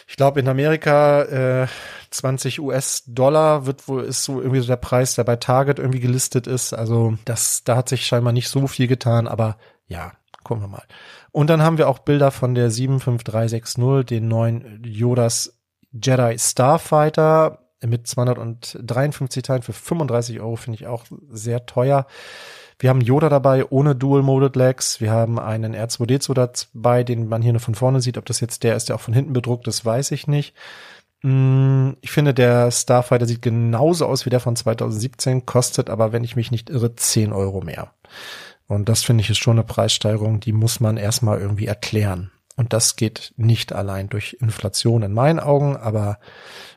Ich glaube, in Amerika äh, 20 US-Dollar wird wohl ist so irgendwie so der Preis, der bei Target irgendwie gelistet ist. Also das, da hat sich scheinbar nicht so viel getan, aber ja, Gucken wir mal. Und dann haben wir auch Bilder von der 75360, den neuen Yodas Jedi Starfighter mit 253 Teilen für 35 Euro, finde ich auch sehr teuer. Wir haben Yoda dabei ohne Dual Molded Legs. Wir haben einen R2D2 dabei, den man hier nur von vorne sieht. Ob das jetzt der ist, der auch von hinten bedruckt ist, weiß ich nicht. Mm, ich finde, der Starfighter sieht genauso aus wie der von 2017, kostet aber, wenn ich mich nicht irre, 10 Euro mehr. Und das finde ich ist schon eine Preissteigerung, die muss man erstmal irgendwie erklären. Und das geht nicht allein durch Inflation in meinen Augen, aber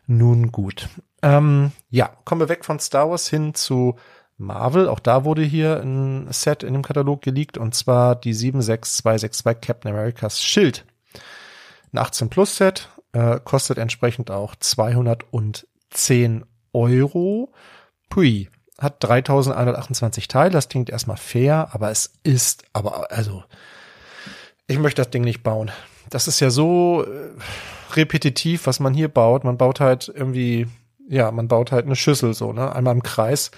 nun gut. Ähm, ja, kommen wir weg von Star Wars hin zu Marvel. Auch da wurde hier ein Set in dem Katalog geleakt und zwar die 76262 Captain Americas Schild. Ein 18 Plus Set, äh, kostet entsprechend auch 210 Euro. Pui, hat 3128 Teile, das klingt erstmal fair, aber es ist, aber also, ich möchte das Ding nicht bauen. Das ist ja so äh, repetitiv, was man hier baut. Man baut halt irgendwie, ja, man baut halt eine Schüssel so, ne, einmal im Kreis.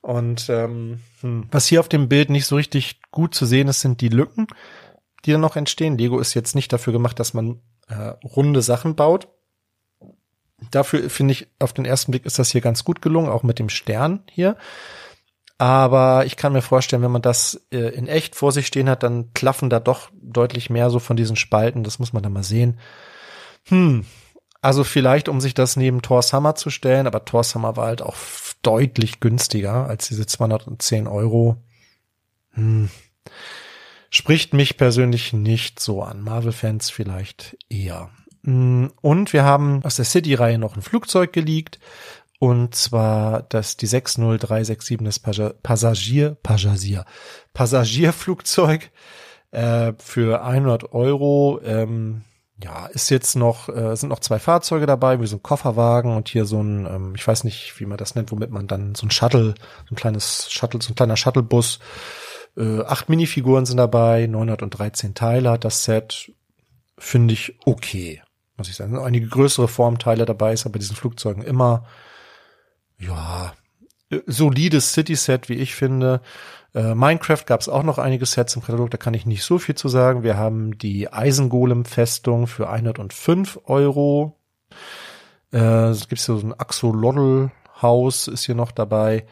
Und ähm, hm. was hier auf dem Bild nicht so richtig gut zu sehen ist, sind die Lücken, die dann noch entstehen. Lego ist jetzt nicht dafür gemacht, dass man äh, runde Sachen baut. Dafür finde ich, auf den ersten Blick ist das hier ganz gut gelungen, auch mit dem Stern hier. Aber ich kann mir vorstellen, wenn man das äh, in echt vor sich stehen hat, dann klaffen da doch deutlich mehr so von diesen Spalten. Das muss man dann mal sehen. Hm. Also vielleicht, um sich das neben Thor's Hammer zu stellen, aber Thor's Hammer war halt auch deutlich günstiger als diese 210 Euro. Hm. Spricht mich persönlich nicht so an. Marvel-Fans vielleicht eher. Mm, und wir haben aus der City-Reihe noch ein Flugzeug geleakt. Und zwar das, die 60367, das Passagier, Passagier, Passagierflugzeug, äh, für 100 Euro. Ähm, ja, ist jetzt noch, äh, sind noch zwei Fahrzeuge dabei, wie so ein Kofferwagen und hier so ein, ähm, ich weiß nicht, wie man das nennt, womit man dann so ein Shuttle, so ein kleines Shuttle, so ein kleiner Shuttlebus, äh, acht Minifiguren sind dabei, 913 Teile hat das Set, finde ich okay, muss ich sagen. Einige größere Formteile dabei ist aber diesen Flugzeugen immer, ja, solides City-Set, wie ich finde. Äh, Minecraft gab es auch noch einige Sets im Katalog, da kann ich nicht so viel zu sagen. Wir haben die Eisengolem-Festung für 105 Euro. Äh, es gibt so ein Axolotl-Haus ist hier noch dabei.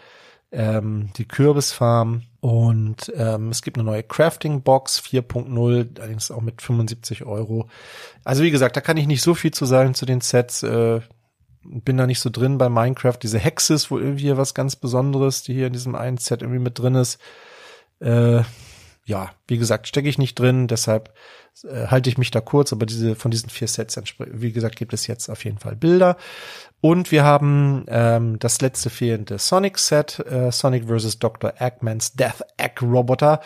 Ähm, die Kürbisfarm und ähm, es gibt eine neue Crafting-Box 4.0, allerdings auch mit 75 Euro. Also wie gesagt, da kann ich nicht so viel zu sagen zu den Sets. Äh, bin da nicht so drin bei Minecraft. Diese Hexe ist wohl irgendwie was ganz Besonderes, die hier in diesem einen Set irgendwie mit drin ist. Äh, ja, wie gesagt, stecke ich nicht drin, deshalb äh, halte ich mich da kurz, aber diese von diesen vier Sets, wie gesagt, gibt es jetzt auf jeden Fall Bilder. Und wir haben ähm, das letzte fehlende Sonic-Set, äh, Sonic vs. Dr. Eggmans Death Egg Roboter.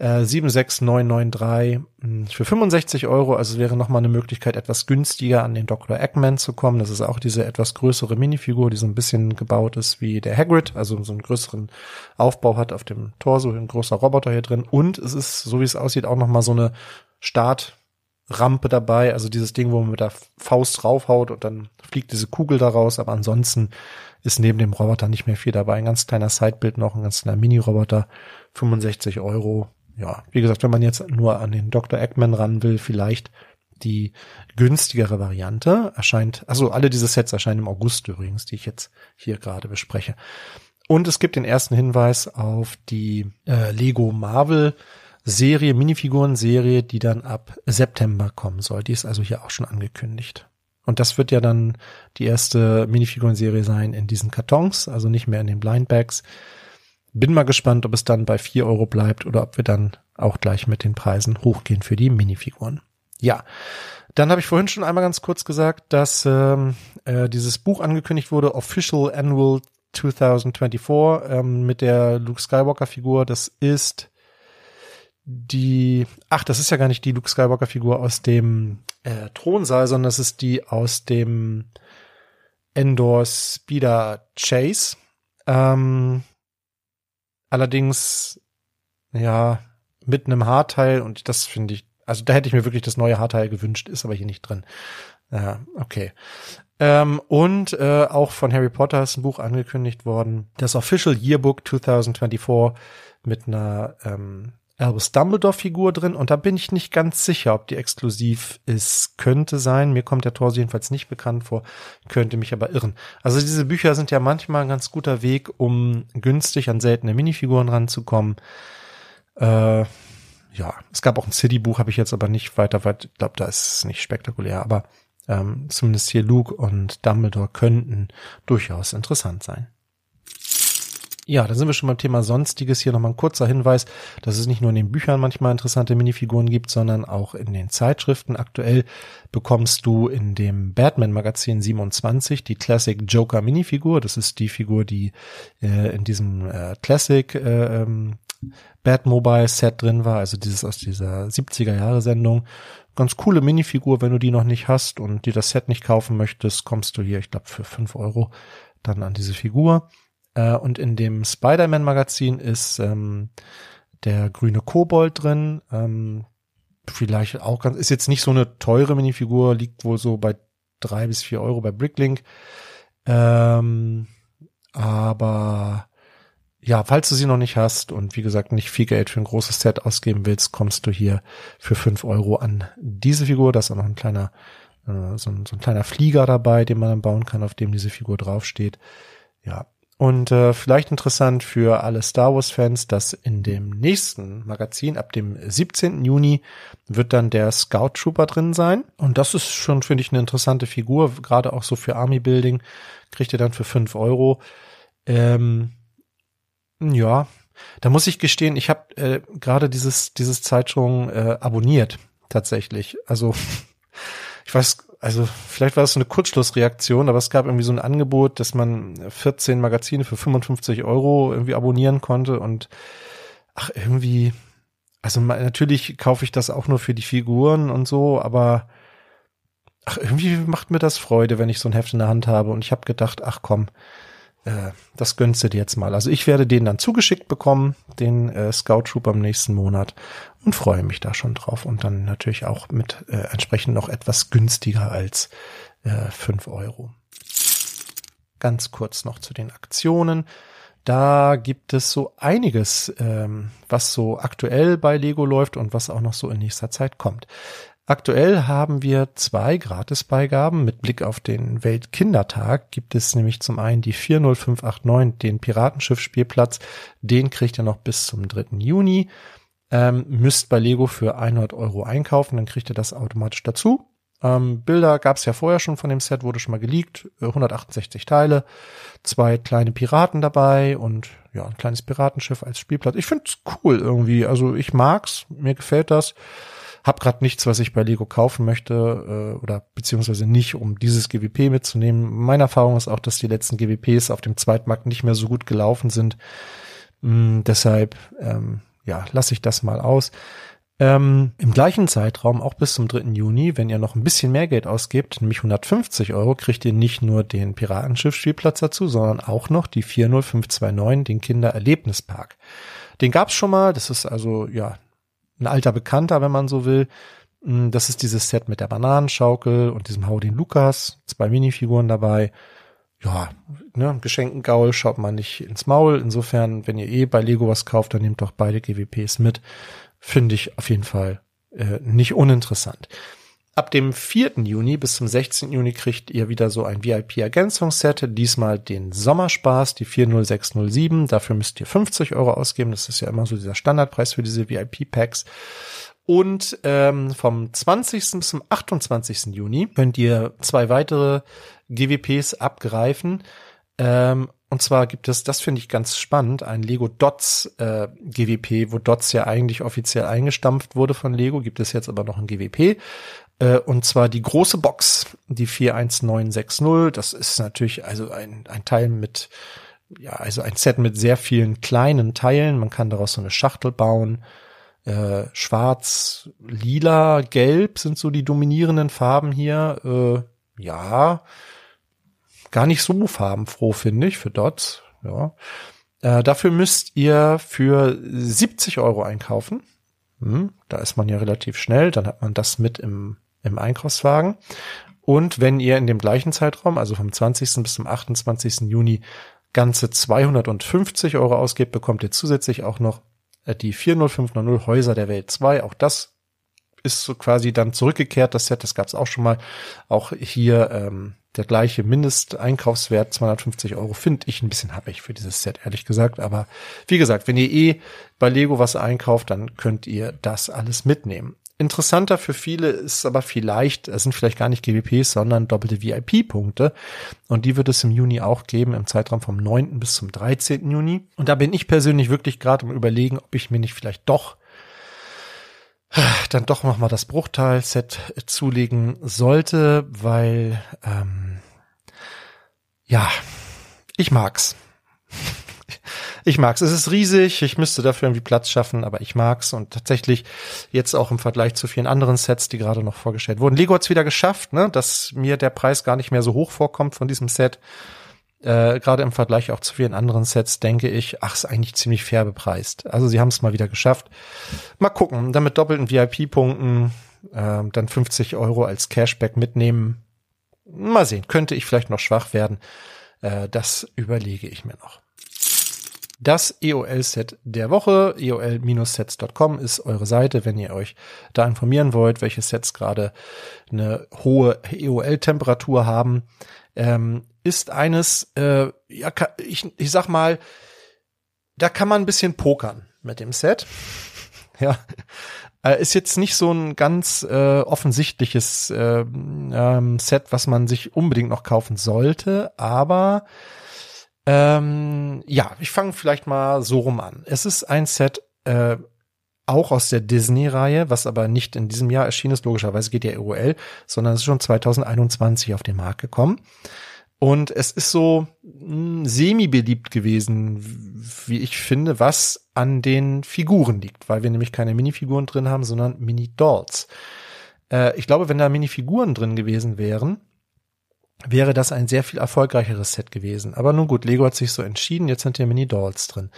76993 hm, für 65 Euro. Also wäre nochmal eine Möglichkeit, etwas günstiger an den Dr. Eggman zu kommen. Das ist auch diese etwas größere Minifigur, die so ein bisschen gebaut ist wie der Hagrid, also so einen größeren Aufbau hat auf dem Torso, ein großer Roboter hier drin. Und es ist, so wie es aussieht, auch nochmal so eine Startrampe dabei, also dieses Ding, wo man mit der Faust draufhaut und dann fliegt diese Kugel daraus, aber ansonsten ist neben dem Roboter nicht mehr viel dabei. Ein ganz kleiner Sidebild noch, ein ganz kleiner Mini-Roboter, 65 Euro, ja, wie gesagt, wenn man jetzt nur an den Dr. Eggman ran will, vielleicht die günstigere Variante erscheint, also alle diese Sets erscheinen im August übrigens, die ich jetzt hier gerade bespreche. Und es gibt den ersten Hinweis auf die äh, Lego Marvel Serie, Minifiguren-Serie, die dann ab September kommen soll. Die ist also hier auch schon angekündigt. Und das wird ja dann die erste Minifiguren-Serie sein in diesen Kartons, also nicht mehr in den Blindbags, bin mal gespannt, ob es dann bei vier Euro bleibt oder ob wir dann auch gleich mit den Preisen hochgehen für die Minifiguren. Ja, dann habe ich vorhin schon einmal ganz kurz gesagt, dass ähm, äh, dieses Buch angekündigt wurde, Official Annual 2024 ähm, mit der Luke Skywalker Figur. Das ist die, ach, das ist ja gar nicht die Luke Skywalker Figur aus dem äh, Thronsaal, sondern das ist die aus dem Endor Speeder Chase. Ähm, Allerdings, ja, mit einem Haarteil und das finde ich, also da hätte ich mir wirklich das neue Haarteil gewünscht, ist aber hier nicht drin. Ja, okay. Ähm, und äh, auch von Harry Potter ist ein Buch angekündigt worden, das Official Yearbook 2024 mit einer ähm, Albus Dumbledore-Figur drin und da bin ich nicht ganz sicher, ob die exklusiv ist. Könnte sein. Mir kommt der Tor jedenfalls nicht bekannt vor, könnte mich aber irren. Also diese Bücher sind ja manchmal ein ganz guter Weg, um günstig an seltene Minifiguren ranzukommen. Äh, ja, es gab auch ein City-Buch, habe ich jetzt aber nicht weiter, weit, ich glaube, da ist es nicht spektakulär, aber ähm, zumindest hier Luke und Dumbledore könnten durchaus interessant sein. Ja, da sind wir schon beim Thema Sonstiges. Hier nochmal ein kurzer Hinweis, dass es nicht nur in den Büchern manchmal interessante Minifiguren gibt, sondern auch in den Zeitschriften. Aktuell bekommst du in dem Batman-Magazin 27 die Classic Joker Minifigur. Das ist die Figur, die äh, in diesem äh, Classic äh, ähm, Batmobile Set drin war, also dieses aus dieser 70er Jahre Sendung. Ganz coole Minifigur, wenn du die noch nicht hast und dir das Set nicht kaufen möchtest, kommst du hier, ich glaube, für fünf Euro dann an diese Figur. Äh, und in dem Spider-Man-Magazin ist ähm, der grüne Kobold drin. Ähm, vielleicht auch ganz, ist jetzt nicht so eine teure Minifigur, liegt wohl so bei drei bis vier Euro bei Bricklink. Ähm, aber ja, falls du sie noch nicht hast und wie gesagt nicht viel Geld für ein großes Set ausgeben willst, kommst du hier für fünf Euro an diese Figur. Da ist auch noch ein kleiner, äh, so, ein, so ein kleiner Flieger dabei, den man dann bauen kann, auf dem diese Figur draufsteht. Ja, und äh, vielleicht interessant für alle Star Wars-Fans, dass in dem nächsten Magazin, ab dem 17. Juni, wird dann der Scout Trooper drin sein. Und das ist schon, finde ich, eine interessante Figur, gerade auch so für Army Building. Kriegt ihr dann für fünf Euro. Ähm, ja, da muss ich gestehen, ich habe äh, gerade dieses, dieses Zeit schon äh, abonniert, tatsächlich. Also ich weiß also vielleicht war es eine Kurzschlussreaktion, aber es gab irgendwie so ein Angebot, dass man 14 Magazine für 55 Euro irgendwie abonnieren konnte und ach, irgendwie, also natürlich kaufe ich das auch nur für die Figuren und so, aber ach, irgendwie macht mir das Freude, wenn ich so ein Heft in der Hand habe und ich habe gedacht, ach komm, äh, das gönnst du dir jetzt mal. Also ich werde den dann zugeschickt bekommen, den äh, Scout Troop am nächsten Monat und freue mich da schon drauf und dann natürlich auch mit äh, entsprechend noch etwas günstiger als äh, 5 Euro. Ganz kurz noch zu den Aktionen. Da gibt es so einiges, ähm, was so aktuell bei Lego läuft und was auch noch so in nächster Zeit kommt. Aktuell haben wir zwei Gratisbeigaben. Mit Blick auf den Weltkindertag gibt es nämlich zum einen die 40589, den Piratenschiff-Spielplatz. Den kriegt ihr noch bis zum 3. Juni. Ähm, müsst bei Lego für 100 Euro einkaufen, dann kriegt ihr das automatisch dazu. Ähm, Bilder gab es ja vorher schon von dem Set, wurde schon mal geleakt. 168 Teile, zwei kleine Piraten dabei und ja, ein kleines Piratenschiff als Spielplatz. Ich find's cool irgendwie. Also ich mag's, mir gefällt das. Hab gerade nichts, was ich bei Lego kaufen möchte äh, oder beziehungsweise nicht, um dieses GWP mitzunehmen. Meine Erfahrung ist auch, dass die letzten GWPs auf dem Zweitmarkt nicht mehr so gut gelaufen sind. Mm, deshalb ähm, ja, lasse ich das mal aus. Ähm, Im gleichen Zeitraum, auch bis zum 3. Juni, wenn ihr noch ein bisschen mehr Geld ausgebt, nämlich 150 Euro, kriegt ihr nicht nur den Piratenschiff-Spielplatz dazu, sondern auch noch die 40529, den Kindererlebnispark. Den gab's schon mal, das ist also ja ein alter Bekannter, wenn man so will. Mm, das ist dieses Set mit der Bananenschaukel und diesem Howdy Lukas, zwei Minifiguren dabei. Ja, ne, Geschenkengaul schaut man nicht ins Maul. Insofern, wenn ihr eh bei Lego was kauft, dann nehmt doch beide GWPs mit. Finde ich auf jeden Fall äh, nicht uninteressant. Ab dem 4. Juni bis zum 16. Juni kriegt ihr wieder so ein VIP-Ergänzungsset. Diesmal den Sommerspaß, die 40607. Dafür müsst ihr 50 Euro ausgeben. Das ist ja immer so dieser Standardpreis für diese VIP-Packs. Und ähm, vom 20. bis zum 28. Juni könnt ihr zwei weitere GWPs abgreifen. Ähm, und zwar gibt es, das finde ich ganz spannend, ein Lego Dots äh, GWP, wo Dots ja eigentlich offiziell eingestampft wurde von Lego, gibt es jetzt aber noch ein GWP. Äh, und zwar die große Box, die 41960. Das ist natürlich also ein, ein Teil mit, ja, also ein Set mit sehr vielen kleinen Teilen. Man kann daraus so eine Schachtel bauen. Äh, schwarz, lila, gelb sind so die dominierenden Farben hier. Äh, ja, gar nicht so farbenfroh, finde ich, für Dots. Ja. Äh, dafür müsst ihr für 70 Euro einkaufen. Hm, da ist man ja relativ schnell. Dann hat man das mit im im Einkaufswagen. Und wenn ihr in dem gleichen Zeitraum, also vom 20. bis zum 28. Juni, ganze 250 Euro ausgebt, bekommt ihr zusätzlich auch noch äh, die 40590 Häuser der Welt 2. Auch das ist so quasi dann zurückgekehrt, das Set, das gab es auch schon mal. Auch hier ähm, der gleiche Mindesteinkaufswert, 250 Euro, finde ich ein bisschen happig für dieses Set, ehrlich gesagt. Aber wie gesagt, wenn ihr eh bei Lego was einkauft, dann könnt ihr das alles mitnehmen. Interessanter für viele ist aber vielleicht, es sind vielleicht gar nicht GWPs, sondern doppelte VIP-Punkte. Und die wird es im Juni auch geben, im Zeitraum vom 9. bis zum 13. Juni. Und da bin ich persönlich wirklich gerade um überlegen, ob ich mir nicht vielleicht doch dann doch noch mal das Bruchteil-Set zulegen sollte, weil ähm, ja, ich mag's. Ich mag's. Es ist riesig. Ich müsste dafür irgendwie Platz schaffen, aber ich mag's. Und tatsächlich jetzt auch im Vergleich zu vielen anderen Sets, die gerade noch vorgestellt wurden. Lego hat's wieder geschafft, ne, dass mir der Preis gar nicht mehr so hoch vorkommt von diesem Set. Äh, gerade im Vergleich auch zu vielen anderen Sets denke ich, ach, ist eigentlich ziemlich fair bepreist. Also sie haben es mal wieder geschafft. Mal gucken, dann mit doppelten VIP-Punkten, äh, dann 50 Euro als Cashback mitnehmen. Mal sehen, könnte ich vielleicht noch schwach werden. Äh, das überlege ich mir noch. Das EOL-Set der Woche, eol-sets.com ist eure Seite, wenn ihr euch da informieren wollt, welche Sets gerade eine hohe EOL-Temperatur haben. Ähm, ist eines, äh, ja, ich, ich sag mal, da kann man ein bisschen pokern mit dem Set. ja. Äh, ist jetzt nicht so ein ganz äh, offensichtliches äh, ähm, Set, was man sich unbedingt noch kaufen sollte, aber ähm, ja, ich fange vielleicht mal so rum an. Es ist ein Set äh, auch aus der Disney-Reihe, was aber nicht in diesem Jahr erschienen ist, logischerweise geht ja EOL, sondern es ist schon 2021 auf den Markt gekommen. Und es ist so hm, semi-beliebt gewesen, wie ich finde, was an den Figuren liegt, weil wir nämlich keine Minifiguren drin haben, sondern Mini-Dolls. Äh, ich glaube, wenn da Minifiguren drin gewesen wären, wäre das ein sehr viel erfolgreicheres Set gewesen. Aber nun gut, Lego hat sich so entschieden, jetzt sind hier Mini-Dolls drin.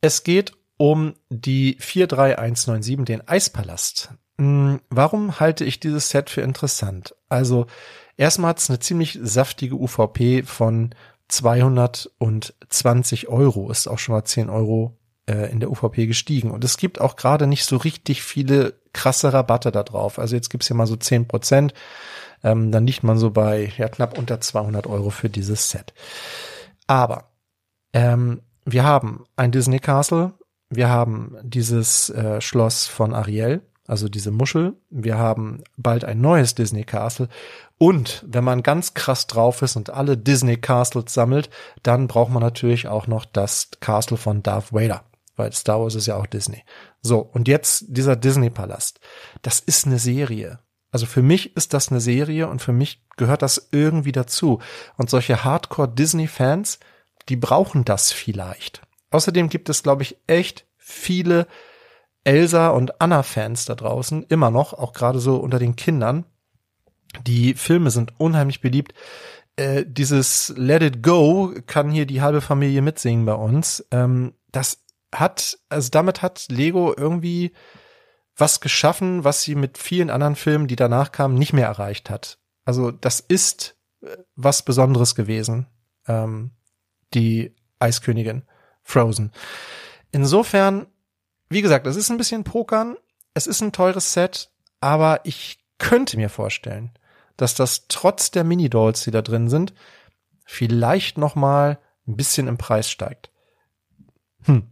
Es geht um die 43197, den Eispalast. Hm, warum halte ich dieses Set für interessant? Also, erstmal hat es eine ziemlich saftige UVP von 220 Euro, ist auch schon mal 10 Euro äh, in der UVP gestiegen. Und es gibt auch gerade nicht so richtig viele krasse Rabatte da drauf. Also jetzt gibt's hier mal so 10 Prozent ähm, dann liegt man so bei ja, knapp unter 200 Euro für dieses Set. Aber ähm, wir haben ein Disney Castle, wir haben dieses äh, Schloss von Ariel, also diese Muschel, wir haben bald ein neues Disney Castle und wenn man ganz krass drauf ist und alle Disney Castles sammelt, dann braucht man natürlich auch noch das Castle von Darth Vader, weil Star Wars ist ja auch Disney. So, und jetzt dieser Disney Palast. Das ist eine Serie. Also für mich ist das eine Serie und für mich gehört das irgendwie dazu. Und solche Hardcore-Disney-Fans, die brauchen das vielleicht. Außerdem gibt es, glaube ich, echt viele Elsa und Anna-Fans da draußen, immer noch, auch gerade so unter den Kindern. Die Filme sind unheimlich beliebt. Äh, dieses Let It Go kann hier die halbe Familie mitsingen bei uns. Ähm, das hat, also damit hat Lego irgendwie was geschaffen, was sie mit vielen anderen Filmen, die danach kamen, nicht mehr erreicht hat. Also das ist äh, was Besonderes gewesen, ähm, die Eiskönigin Frozen. Insofern, wie gesagt, es ist ein bisschen Pokern, es ist ein teures Set, aber ich könnte mir vorstellen, dass das trotz der Mini-Dolls, die da drin sind, vielleicht noch mal ein bisschen im Preis steigt. Hm.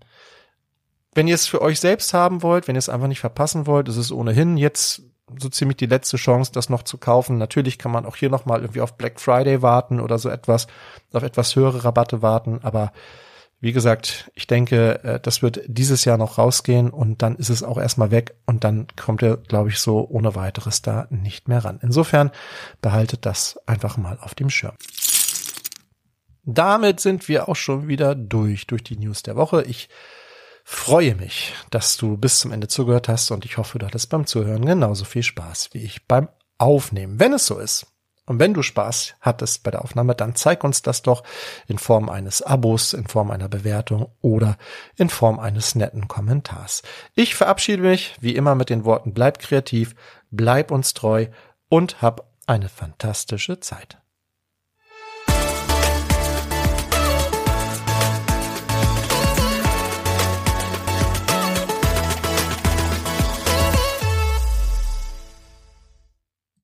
Wenn ihr es für euch selbst haben wollt, wenn ihr es einfach nicht verpassen wollt, ist es ohnehin jetzt so ziemlich die letzte Chance, das noch zu kaufen. Natürlich kann man auch hier noch mal irgendwie auf Black Friday warten oder so etwas, auf etwas höhere Rabatte warten. Aber wie gesagt, ich denke, äh, das wird dieses Jahr noch rausgehen und dann ist es auch erstmal weg und dann kommt er, glaube ich, so ohne weiteres da nicht mehr ran. Insofern behaltet das einfach mal auf dem Schirm. Damit sind wir auch schon wieder durch, durch die News der Woche. Ich freue mich, dass du bis zum Ende zugehört hast und ich hoffe, du hattest beim Zuhören genauso viel Spaß wie ich beim Aufnehmen. Wenn es so ist, und wenn du Spaß hattest bei der Aufnahme, dann zeig uns das doch in Form eines Abos, in Form einer Bewertung oder in Form eines netten Kommentars. Ich verabschiede mich wie immer mit den Worten bleib kreativ, bleib uns treu und hab eine fantastische Zeit.